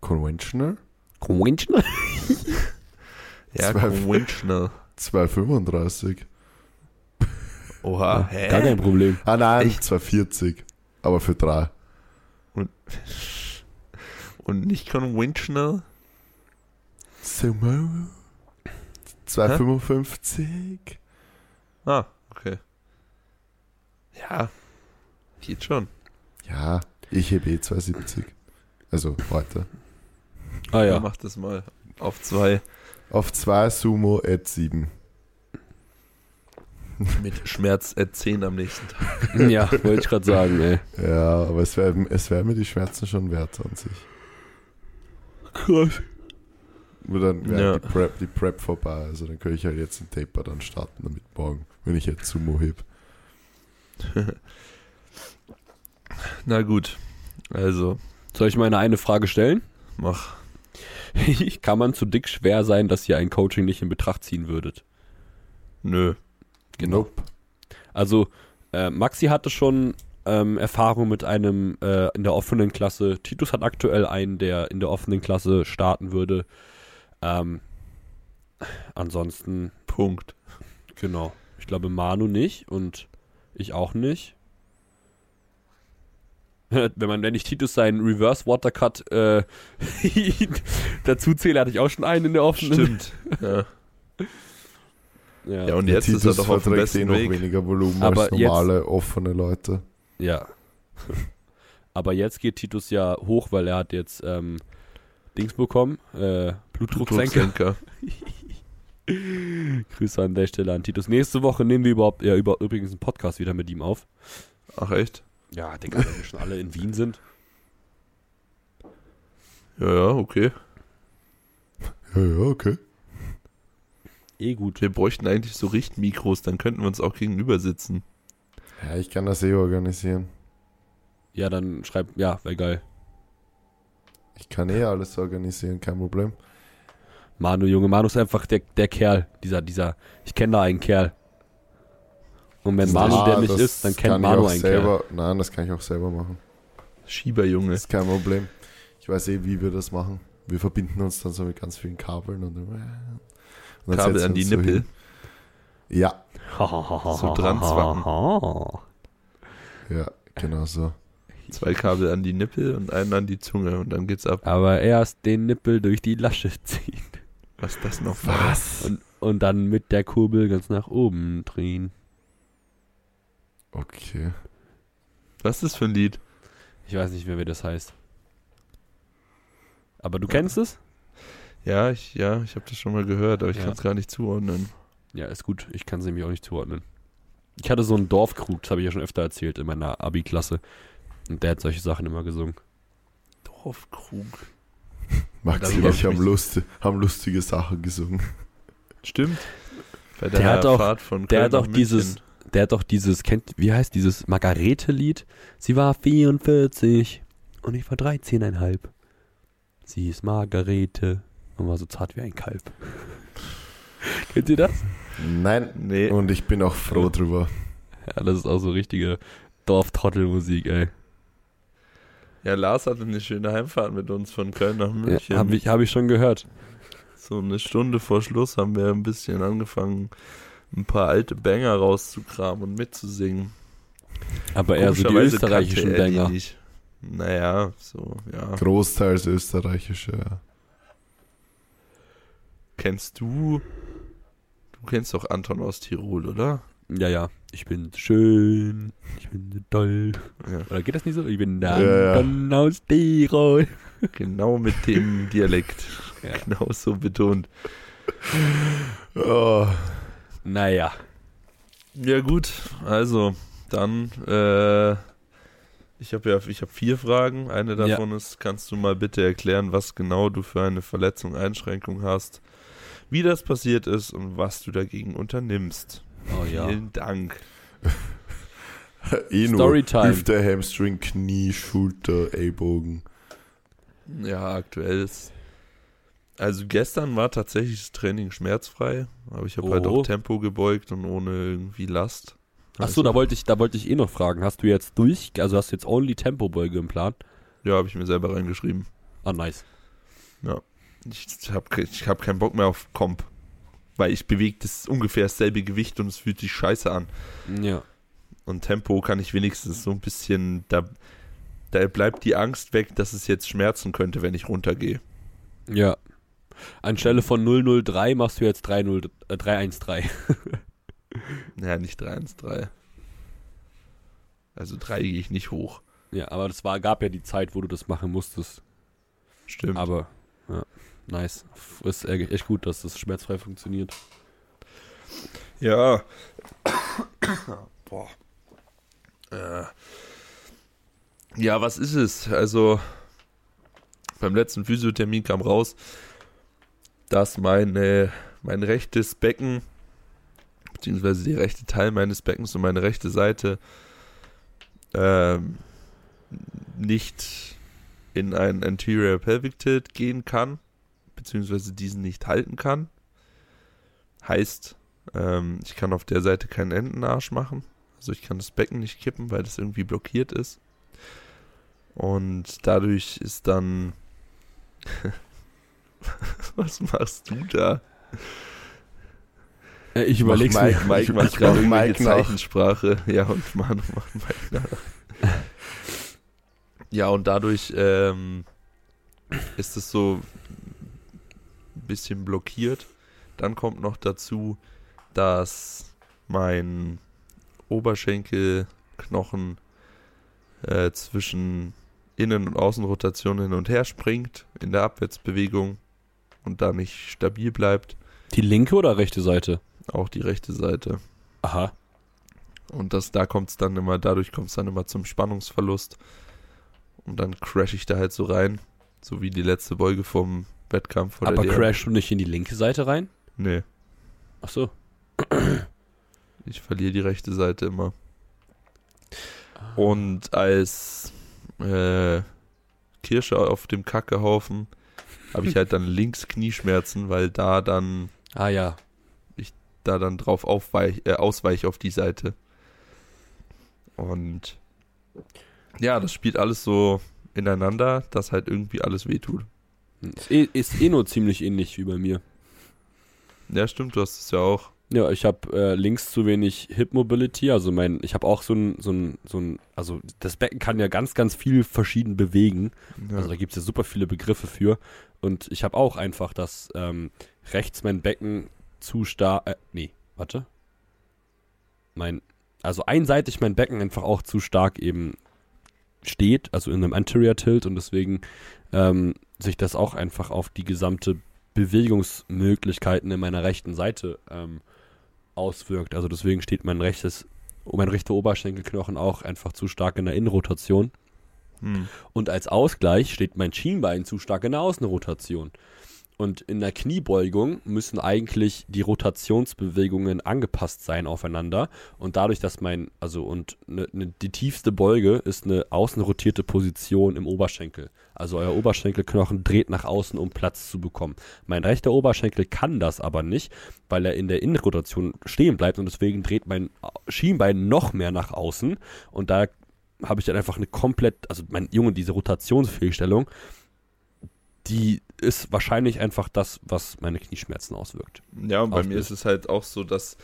conventional? Conventional? Ja, Zwei- conventional. 235. Oha, hä? Gar kein Problem. Ah nein, Echt? 240. Aber für drei. Und nicht conventional? Sumo. 255. Ah. Ja, geht schon. Ja, ich hebe eh 270. Also heute. Ah Ja. Mach das mal auf zwei Auf 2 Sumo at 7. mit Schmerz at 10 am nächsten Tag. Ja, wollte ich gerade sagen, ey. Ja, aber es wäre es wär mir die Schmerzen schon wert an sich. Krass. Nur dann wäre Ja. die, Prep, die Prep vorbei. Also dann könnte ich halt jetzt einen Taper dann starten damit morgen, wenn ich jetzt Sumo heb. Na gut, also Soll ich meine eine Frage stellen? mach. Kann man zu dick schwer sein, dass ihr ein Coaching nicht in Betracht ziehen würdet? Nö. Genau. Nope. Also, äh, Maxi hatte schon ähm, Erfahrung mit einem äh, in der offenen Klasse. Titus hat aktuell einen, der in der offenen Klasse starten würde. Ähm, ansonsten, Punkt. genau. Ich glaube, Manu nicht und ich auch nicht. Wenn man, wenn ich Titus seinen Reverse Watercut äh, dazu zähle, hatte ich auch schon einen in der offenen. Stimmt. ja. Ja, ja, und Der jetzt ist er Titus doch auf dem eh besten noch Weg. weniger Volumen Aber als normale offene Leute. Ja. Aber jetzt geht Titus ja hoch, weil er hat jetzt ähm, Dings bekommen, äh, Blutdrucksenker. Blutsenker. Grüße an der Stelle an Titus. Nächste Woche nehmen wir überhaupt ja über, übrigens einen Podcast wieder mit ihm auf. Ach echt? Ja, Digga, wenn wir schon alle in Wien sind. Ja, ja, okay. Ja, ja, okay. Eh gut. Wir bräuchten eigentlich so Richtmikros, dann könnten wir uns auch gegenüber sitzen. Ja, ich kann das eh organisieren. Ja, dann schreib, ja, wäre geil. Ich kann eh alles organisieren, kein Problem. Manu, Junge, Manu ist einfach der, der Kerl, dieser, dieser, ich kenne da einen Kerl. Und wenn Manu Ah, der nicht ist, dann kennt ich Manu auch einen Kerl. selber, Nein, das kann ich auch selber machen. Schieberjunge. Das ist kein Problem. Ich weiß eh, wie wir das machen. Wir verbinden uns dann so mit ganz vielen Kabeln und, und dann Kabel an die so Nippel. hin. Ja, So dran zwacken. ja, genau so. Zwei Kabel an die Nippel und einen an die Zunge und dann geht's ab. Aber erst den Nippel durch die Lasche ziehen. Was das noch war. Was? Und, und dann mit der Kurbel ganz nach oben drehen. Okay. Was ist das für ein Lied? Ich weiß nicht mehr, wie das heißt. Aber du kennst es? Ja, ich, ja, ich habe das schon mal gehört, aber ich Ja. kann es gar nicht zuordnen. Ja, ist gut. Ich kann es nämlich auch nicht zuordnen. Ich hatte so einen Dorfkrug, das habe ich ja schon öfter erzählt in meiner Abi-Klasse. Und der hat solche Sachen immer gesungen. Dorfkrug. Maxi und ich haben, lusti haben lustige Sachen gesungen. Stimmt. Bei Der hat auch- Fahrt von der hat auch dieses- der hat doch dieses, kennt, wie heißt dieses Margarete-Lied? Sie war 44 und ich war 13,5. Sie ist Margarete und war so zart wie ein Kalb. Kennt ihr das? Nein. Nee. Und ich bin auch froh drüber. Ja, das ist auch so richtige Dorf-Trottel-Musik, ey. Ja, Lars hatte eine schöne Heimfahrt mit uns von Köln nach München. Ja, Habe ich, hab ich schon gehört. So eine Stunde vor Schluss haben wir ein bisschen angefangen, ein paar alte Banger rauszukramen und mitzusingen. Aber eher so die österreichischen er Banger. nicht. Naja, so, ja. Großteils österreichische. ja. Kennst du, du kennst doch Anton aus Tirol, oder? Ja, ja. Ich bin schön, ich bin toll. Ja. Oder geht das nicht so? Ich bin der Ja, ja. Anton aus Tirol. Genau mit dem Dialekt. Ja. Genau so betont. Oh, Naja. Ja gut, also dann, äh, ich habe ja, ich habe vier Fragen. Eine Ja. davon ist, kannst du mal bitte erklären, was genau du für eine Verletzung, Einschränkung hast, wie das passiert ist und was du dagegen unternimmst. Oh ja. Vielen Dank. eh Storytime. Hüfte, Hamstring, Knie, Schulter, Ellbogen. Ja, aktuell ist. Also gestern war tatsächlich das Training schmerzfrei, aber ich habe halt Oh. auch Tempo gebeugt und ohne irgendwie Last. Achso, Also, da wollte ich, da wollte ich eh noch fragen. Hast du jetzt durch, also hast du jetzt only Tempobeuge im Plan? Ja, habe ich mir selber reingeschrieben. Ah, nice. Ich habe ich hab keinen Bock mehr auf Comp. Weil ich bewege das ungefähr dasselbe Gewicht und es fühlt sich scheiße an. Ja. Und Tempo kann ich wenigstens so ein bisschen, da, da bleibt die Angst weg, dass es jetzt schmerzen könnte, wenn ich runtergehe. Ja. Anstelle von 003 machst du jetzt 30, äh, 313. Naja, nicht 3-1-3. Also 3 gehe ich nicht hoch. Ja, aber das war, gab ja die Zeit, wo du das machen musstest. Stimmt. Aber, ja, nice. Ist echt gut, dass das schmerzfrei funktioniert. Ja. Boah. Äh. Ja, was ist es? Also, beim letzten Physiothermin kam raus, dass meine, mein rechtes Becken, beziehungsweise der rechte Teil meines Beckens und meine rechte Seite, ähm, nicht in ein Anterior Pelvic Tilt gehen kann, beziehungsweise diesen nicht halten kann. Heißt, ähm, ich kann auf der Seite keinen Entenarsch machen. Also ich kann das Becken nicht kippen, weil das irgendwie blockiert ist. Und dadurch ist dann. Was machst du da? Äh, ich mach überleg's Mike- mir. Mike macht mach gerade Mike irgendwelche nach. Zeichensprache. Ja, und Manu macht Mike nach. Ja, und dadurch ähm, ist es so ein bisschen blockiert. Dann kommt noch dazu, dass mein Oberschenkelknochen äh, zwischen Innen- und Außenrotation hin und her springt in der Abwärtsbewegung und da nicht stabil bleibt. Die linke oder rechte Seite? Auch die rechte Seite. Aha. Und das, da kommt es dann immer, dadurch kommt es dann immer zum Spannungsverlust. Und dann crash ich da halt so rein. So wie die letzte Beuge vom Wettkampf. Oder Aber der- crash du nicht in die linke Seite rein? Nee, Ach so. ich verliere die rechte Seite immer. Und als äh, Kirsche auf dem Kackehaufen habe ich halt dann links Knieschmerzen, weil da dann Ah ja. da dann drauf aufweich, äh, ausweich auf die Seite. Und ja, das spielt alles so ineinander, dass halt irgendwie alles wehtut. Ist eh, ist eh nur ziemlich ähnlich wie bei mir. Ja, stimmt, du hast es ja auch. Ja, ich habe äh, links zu wenig Hip Mobility, also mein, ich habe auch so ein, so ein, so ein, also das Becken kann ja ganz, ganz viel verschieden bewegen. Ja. Also da gibt es ja super viele Begriffe für. Und ich habe auch einfach, dass ähm, rechts mein Becken zu stark, äh, nee, warte. Mein, also einseitig mein Becken einfach auch zu stark eben steht, also in einem Anterior Tilt und deswegen ähm, sich das auch einfach auf die gesamte Bewegungsmöglichkeiten in meiner rechten Seite ähm, auswirkt. Also deswegen steht mein rechtes, mein rechter Oberschenkelknochen auch einfach zu stark in der Innenrotation. Hm. Und als Ausgleich steht mein Schienbein zu stark in der Außenrotation. Und in der Kniebeugung müssen eigentlich die Rotationsbewegungen angepasst sein aufeinander. Und dadurch, dass mein, also und ne, ne, die tiefste Beuge ist eine außenrotierte Position im Oberschenkel. Also euer Oberschenkelknochen dreht nach außen, um Platz zu bekommen. Mein rechter Oberschenkel kann das aber nicht, weil er in der Innenrotation stehen bleibt und deswegen dreht mein Schienbein noch mehr nach außen. Und da habe ich dann einfach eine komplett, also mein Junge, diese Rotationsfehlstellung, die ist wahrscheinlich einfach das, was meine Knieschmerzen auswirkt. Ja, und bei mir Ausbilden. ist es halt auch so, dass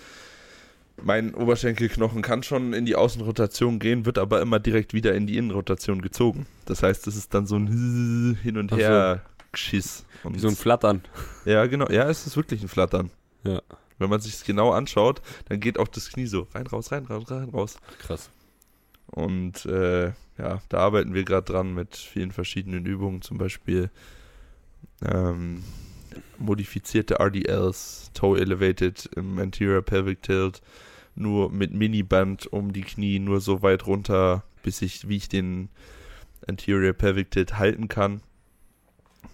mein Oberschenkelknochen kann schon in die Außenrotation gehen, wird aber immer direkt wieder in die Innenrotation gezogen. Das heißt, es ist dann so ein Hin und so. Her Geschiss. Und Wie so ein Flattern. ja, genau. Ja, es ist wirklich ein Flattern. Ja. Wenn man sich es genau anschaut, dann geht auch das Knie so rein, raus, rein, raus, rein, raus. Krass. Und äh, ja, da arbeiten wir gerade dran mit vielen verschiedenen Übungen, zum Beispiel ähm, modifizierte RDLs, Toe Elevated im Anterior Pelvic Tilt, nur mit Miniband um die Knie, nur so weit runter, bis ich, wie ich den Anterior Pelvic Tilt halten kann,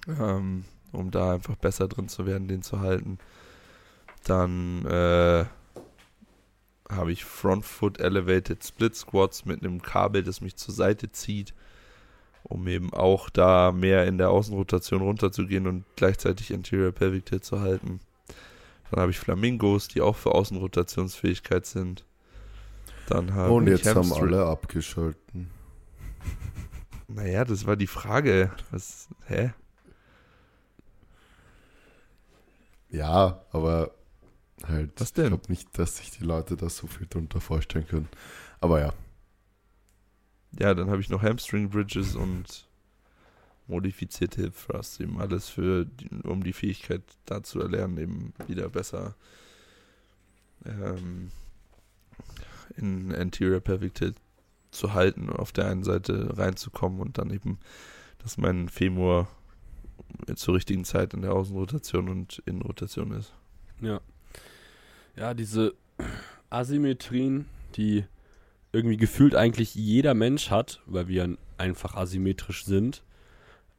ähm, um da einfach besser drin zu werden, den zu halten. Dann äh, habe ich Front Foot Elevated Split Squats mit einem Kabel, das mich zur Seite zieht, um eben auch da mehr in der Außenrotation runterzugehen und gleichzeitig Anterior Pelvic Tilt zu halten. Dann habe ich Flamingos, die auch für Außenrotationsfähigkeit sind. Dann habe Und ich jetzt haben Hamstring- alle abgeschalten. Naja, das war die Frage. Was, hä? Ja, aber halt, Was denn? ich glaube nicht, dass sich die Leute da so viel drunter vorstellen können. Aber ja, Ja, dann habe ich noch Hamstring Bridges und modifizierte Hip Thrusts, eben alles für, um die Fähigkeit da zu erlernen, eben wieder besser ähm, in Anterior Pelvic Tilt zu halten, auf der einen Seite reinzukommen und dann eben, dass mein Femur zur richtigen Zeit in der Außenrotation und Innenrotation ist. Ja. Ja, diese Asymmetrien, die irgendwie gefühlt eigentlich jeder Mensch hat, weil wir einfach asymmetrisch sind,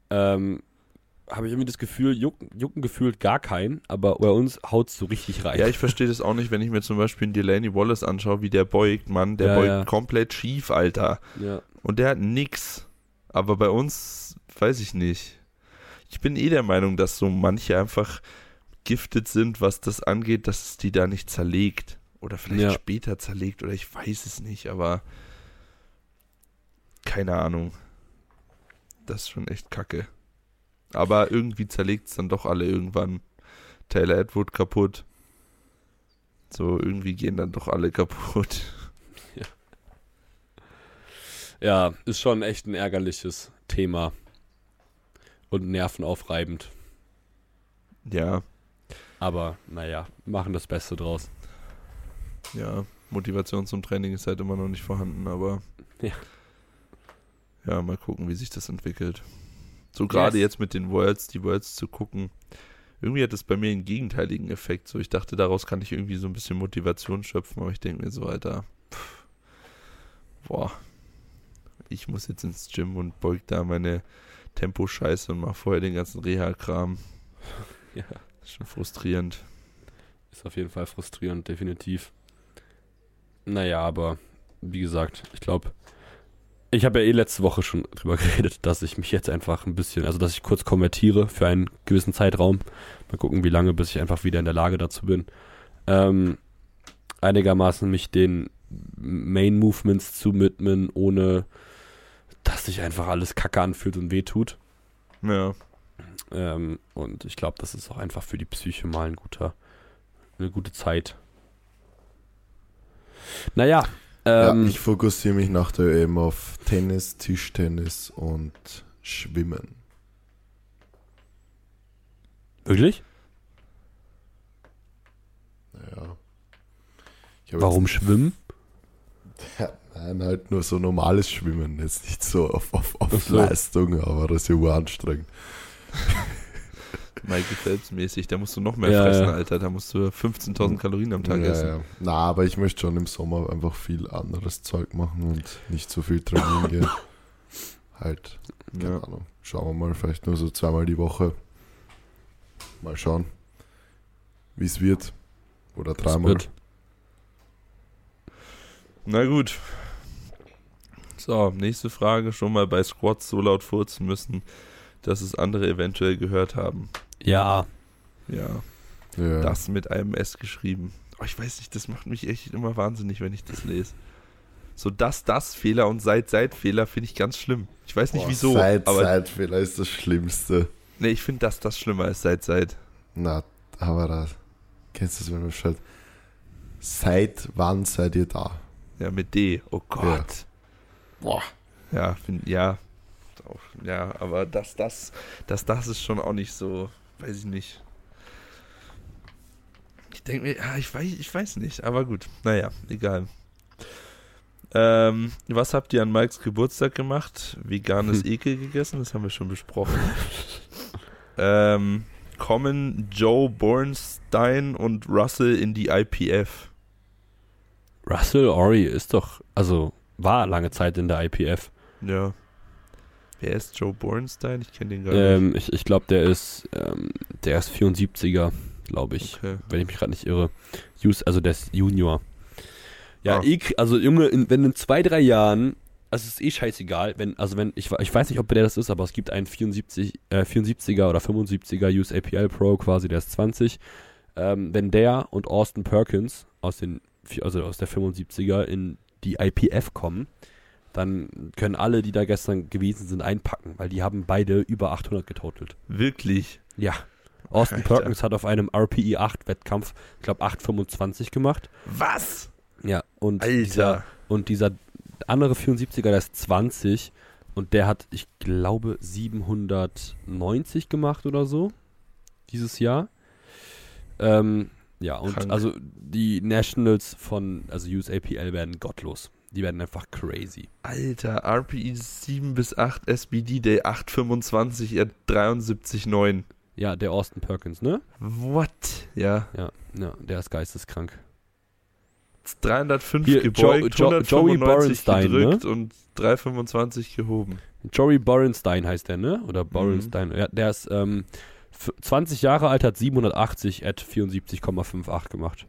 ähm, habe ich irgendwie das Gefühl, jucken, jucken gefühlt gar keinen, aber bei uns haut es so richtig rein. Ja, ich verstehe das auch nicht, wenn ich mir zum Beispiel einen Delaney Wallace anschaue, wie der beugt, Mann, der Ja, beugt ja. komplett schief, Alter. ja. Und der hat nix. Aber bei uns weiß ich nicht. Ich bin eh der Meinung, dass so manche einfach giftet sind, was das angeht, dass es die da nicht zerlegt. Oder vielleicht Ja. später zerlegt oder ich weiß es nicht, aber keine Ahnung. Das ist schon echt kacke. Aber irgendwie zerlegt es dann doch alle irgendwann. Taylor Edward kaputt. So, irgendwie gehen dann doch alle kaputt. ja, ist schon echt ein ärgerliches Thema. Und nervenaufreibend. Ja, Aber naja, machen das Beste draus. Ja, Motivation zum Training ist halt immer noch nicht vorhanden, aber Ja. ja, mal gucken, wie sich das entwickelt. So gerade Yes. jetzt mit den Worlds, die Worlds zu gucken. Irgendwie hat es bei mir einen gegenteiligen Effekt. So, ich dachte, daraus kann ich irgendwie so ein bisschen Motivation schöpfen, aber ich denke mir so, Alter, pff, boah, ich muss jetzt ins Gym und beug da meine Tempo-Scheiße und mach vorher den ganzen Reha-Kram. Ja. Das ist schon frustrierend. Ist auf jeden Fall frustrierend, definitiv. Naja, aber wie gesagt, ich glaube, ich habe ja eh letzte Woche schon drüber geredet, dass ich mich jetzt einfach ein bisschen, also dass ich kurz konvertiere für einen gewissen Zeitraum. Mal gucken, wie lange, bis ich einfach wieder in der Lage dazu bin. Ähm, einigermaßen mich den Main Movements zu widmen, ohne dass sich einfach alles kacke anfühlt und wehtut. Ja, Ähm, und ich glaube, das ist auch einfach für die Psyche mal ein guter, eine gute Zeit. Naja, ähm, ja, ich fokussiere mich nach der EM auf Tennis, Tischtennis und Schwimmen. wirklich? Naja. Warum schwimmen? Ja, nein, halt nur so normales Schwimmen, jetzt nicht so auf, auf, auf. Leistung, aber das ist ja uranstrengend. Michael Phelps mäßig, da musst du noch mehr Ja, fressen, ja. Alter. Da musst du 15.000 Kalorien am Tag ja, essen. ja. Na, aber ich möchte schon im Sommer einfach viel anderes Zeug machen und nicht so viel trainieren gehen. Halt, keine Ja. Ahnung. Schauen wir mal, vielleicht nur so zweimal die Woche. Mal schauen, wie es wird. Oder dreimal. Na gut. So, nächste Frage. Schon mal bei Squats so laut furzen müssen, dass es andere eventuell gehört haben. Ja, Ja, Ja. das mit einem S geschrieben. Oh, ich weiß nicht, das macht mich echt immer wahnsinnig, wenn ich das lese. So das, das Fehler und seit, seit Fehler finde ich ganz schlimm. Ich weiß nicht Boah, wieso, Seit, aber Zeitfehler ist das Schlimmste. nee, ich finde das, das schlimmer als seit, seit. Na, aber da. Kennst du das, wenn man schreibt? Seit wann seid ihr da? Ja, mit D. Oh Gott. Boah. Ja, find, ja. Auch, ja, aber das, das, das, das ist schon auch nicht so, weiß ich nicht. Ich denke mir, ja, ich weiß, ich weiß nicht, aber gut. Naja, egal. Ähm, was habt ihr an Mikes Geburtstag gemacht? Veganes Hm. Ekel gegessen? Das haben wir schon besprochen. ähm, kommen Joe Bornstein und Russell in die IPF? Russell Ori ist doch, also war lange Zeit in der IPF. Ja. Wer ist Joe Bornstein? Ich kenne den gar nicht. Ähm, ich ich glaube, der ist, ähm, der ist 74er, glaube ich. Okay. wenn ich mich gerade nicht irre. Also der ist Junior. Ja, Ah. ich, also Junge, in, wenn in zwei, drei Jahren, also es ist eh scheißegal, wenn, also wenn, ich, ich weiß nicht, ob der das ist, aber es gibt einen 74, äh, 74er oder 75er USAPL Pro quasi, der ist 20. Ähm, wenn der und Austin Perkins aus den, also aus der 75er in die IPF kommen, dann können alle, die da gestern gewesen sind, einpacken, weil die haben beide über 800 getotelt. Wirklich? Ja. Austin Alter. Perkins hat auf einem RPE 8 Wettkampf, ich glaube 825 gemacht. Was? Ja, und dieser Alter. und dieser andere 74er, der ist 20 und der hat, ich glaube 790 gemacht oder so dieses Jahr. Ähm, ja, und Krank. also die Nationals von also USAPL werden gottlos. Die werden einfach crazy. Alter, RPI 7 bis 8 SBD Day 825, er 73,9. Ja, der Austin Perkins, ne? What? Ja. Ja, ja, der ist geisteskrank. 305 Hier, gebeugt, Jo- Jo- Joey 195 Borenstein, ne? gedrückt und 325 gehoben. Jory Borenstein heißt der, ne? Oder Borenstein. Ja, der ist ähm, f- 20 Jahre alt, hat 780 at 74,58 gemacht.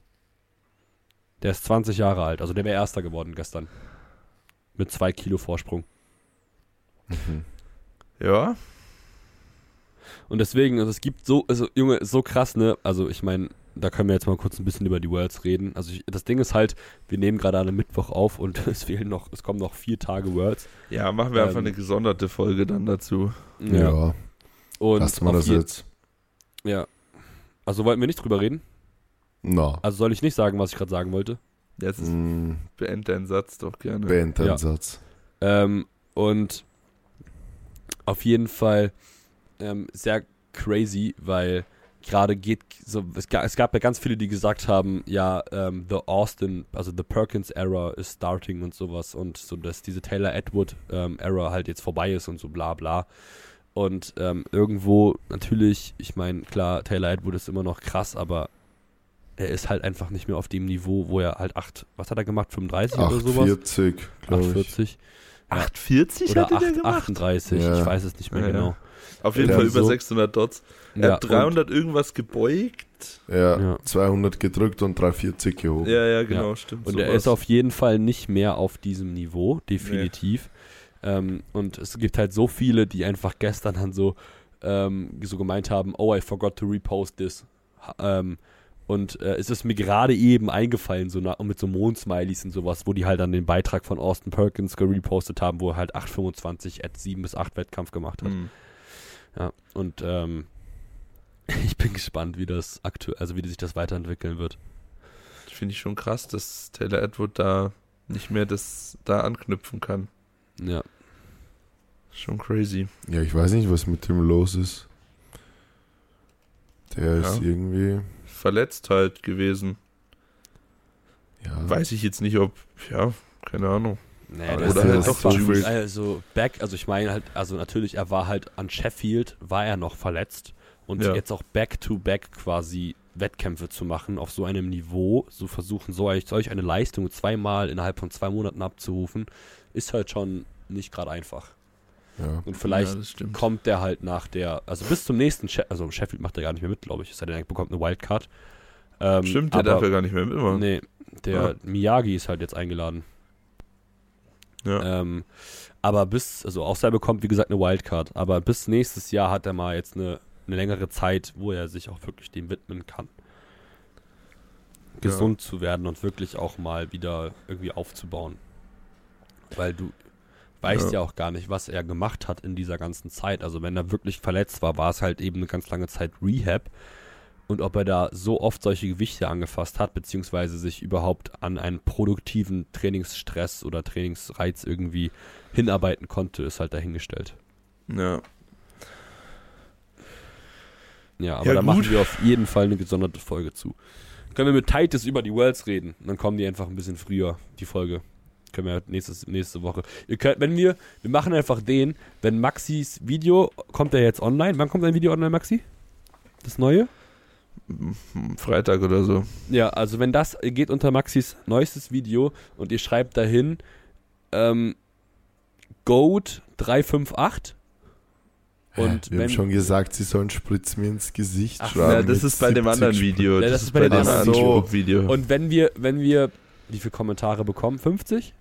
Der ist 20 Jahre alt, also der wäre Erster geworden gestern. Mit zwei Kilo Vorsprung. Mhm. Ja. Und deswegen, also es gibt so, also Junge, so krass, ne? Also ich meine, da können wir jetzt mal kurz ein bisschen über die Worlds reden. Also ich, das Ding ist halt, wir nehmen gerade an einem Mittwoch auf und es fehlen noch, es kommen noch vier Tage Worlds. Ja, machen wir einfach Ähm, eine gesonderte Folge dann dazu. Ja, Und lasst mal das je- jetzt. Ja. Also wollten wir nicht drüber reden? Na, Also soll ich nicht sagen, was ich gerade sagen wollte? Jetzt ist, mm, beende deinen Satz doch gerne. beend den Ja. Satz. Ähm, und auf jeden Fall ähm, sehr crazy, weil gerade geht so, es, ga, es gab ja ganz viele, die gesagt haben, ja, ähm, The Austin, also The Perkins Era ist starting und sowas und so, dass diese Taylor Edward ähm, Era halt jetzt vorbei ist und so bla bla. Und ähm, irgendwo natürlich, ich meine, klar, Taylor Edward ist immer noch krass, aber er ist halt einfach nicht mehr auf dem Niveau, wo er halt 8, was hat er gemacht, 35 oder sowas? 840, glaube ich. 840 840 oder der 8, gemacht? 38, Ja. ich weiß es nicht mehr Ja, genau. Auf jeden Der Fall über so- 600 Dots. Er Ja, hat 300 irgendwas gebeugt. Ja, Ja. 200 gedrückt und 340 gehoben. Ja, ja, genau, stimmt. Und, und er sowas. ist auf jeden Fall nicht mehr auf diesem Niveau, definitiv. Ähm, und es gibt halt so viele, die einfach gestern dann so, ähm, so gemeint haben, oh, I forgot to repost this. Ähm, und äh, es ist mir gerade eben eingefallen, so na, mit so Mondsmileys und sowas, wo die halt dann den Beitrag von Austin Perkins gerepostet haben, wo er halt 8,25 at 7 bis 8 Wettkampf gemacht hat. Hm. Ja, und ähm, ich bin gespannt, wie das aktuell, also wie sich das weiterentwickeln wird. Finde ich schon krass, dass Taylor Edward da nicht mehr das da anknüpfen kann. Ja. Schon crazy. Ja, ich weiß nicht, was mit dem los ist. Der ist Ja. irgendwie. Verletzt halt gewesen. Ja, Weiß ich jetzt nicht, ob, ja, keine Ahnung. Das oder ist halt doch Juice. also back, also ich meine halt, also natürlich, er war halt an Sheffield, war er noch verletzt und Ja. jetzt auch back to back quasi Wettkämpfe zu machen auf so einem Niveau, so versuchen, so eigentlich solch eine Leistung zweimal innerhalb von zwei Monaten abzurufen, ist halt schon nicht gerade einfach. Ja. Und vielleicht ja, kommt der halt nach der, also bis zum nächsten, She also Sheffield macht er gar nicht mehr mit, glaube ich. Es sei denn, er bekommt eine Wildcard. Ähm, Stimmt, der aber, darf ja gar nicht mehr mitmachen. Nee, der Ja. Miyagi ist halt jetzt eingeladen. Ja. Ähm, aber bis, also außer er bekommt, wie gesagt, eine Wildcard. Aber bis nächstes Jahr hat er mal jetzt eine, eine längere Zeit, wo er sich auch wirklich dem widmen kann. Gesund zu werden und wirklich auch mal wieder irgendwie aufzubauen. Weil du weißt ja. Ja. auch gar nicht, was er gemacht hat in dieser ganzen Zeit. Also wenn er wirklich verletzt war, war es halt eben eine ganz lange Zeit Rehab. Und ob er da so oft solche Gewichte angefasst hat, beziehungsweise sich überhaupt an einen produktiven Trainingsstress oder Trainingsreiz irgendwie hinarbeiten konnte, ist halt dahingestellt. ja. Ja, aber Ja, da gut. machen wir auf jeden Fall eine gesonderte Folge zu. Können wir mit Titus über die Worlds reden? Dann kommen die einfach ein bisschen früher, die Folge. Können wir nächstes, nächste Woche. Ihr könnt, wenn wir, wir machen einfach den, wenn Maxis Video, kommt er jetzt online? Wann kommt dein Video online, Maxi? Das neue? Freitag oder so. Ja, also wenn das geht unter Maxis neuestes Video und ihr schreibt dahin ähm, Goat 358 und Wir haben schon gesagt, sie sollen Spritz mir ins Gesicht Ach, schreiben. Ja, das ist bei dem 70 anderen. Video. Ja, das, ist bei dem anderen anderen. YouTube-Video. und wenn wir wenn wir wie viele Kommentare bekommen? 50?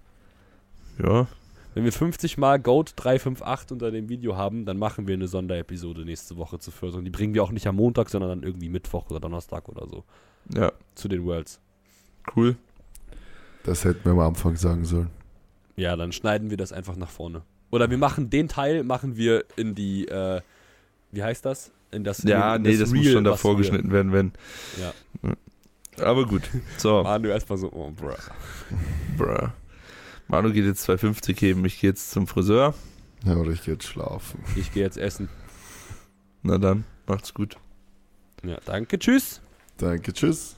Ja, Wenn wir 50 mal Goat 358 unter dem Video haben, dann machen wir eine Sonderepisode nächste Woche zu First. Und die bringen wir auch nicht am Montag, sondern dann irgendwie Mittwoch oder Donnerstag oder so ja, zu den Worlds. cool. Das hätten wir am Anfang sagen sollen. Ja, dann schneiden wir das einfach nach vorne. Oder wir machen den Teil, machen wir in die, äh, wie heißt das? In das Ja, in nee, das muss Reel, schon was davor geschnitten werden, wenn. Ja. Aber gut. So, Manu erstmal so, oh, bruh. bruh. Manu geht jetzt 250 heben, ich gehe jetzt zum Friseur. Ja, oder ich gehe jetzt schlafen. Ich gehe jetzt essen. Na dann, macht's gut. Ja, danke, tschüss. Danke, tschüss.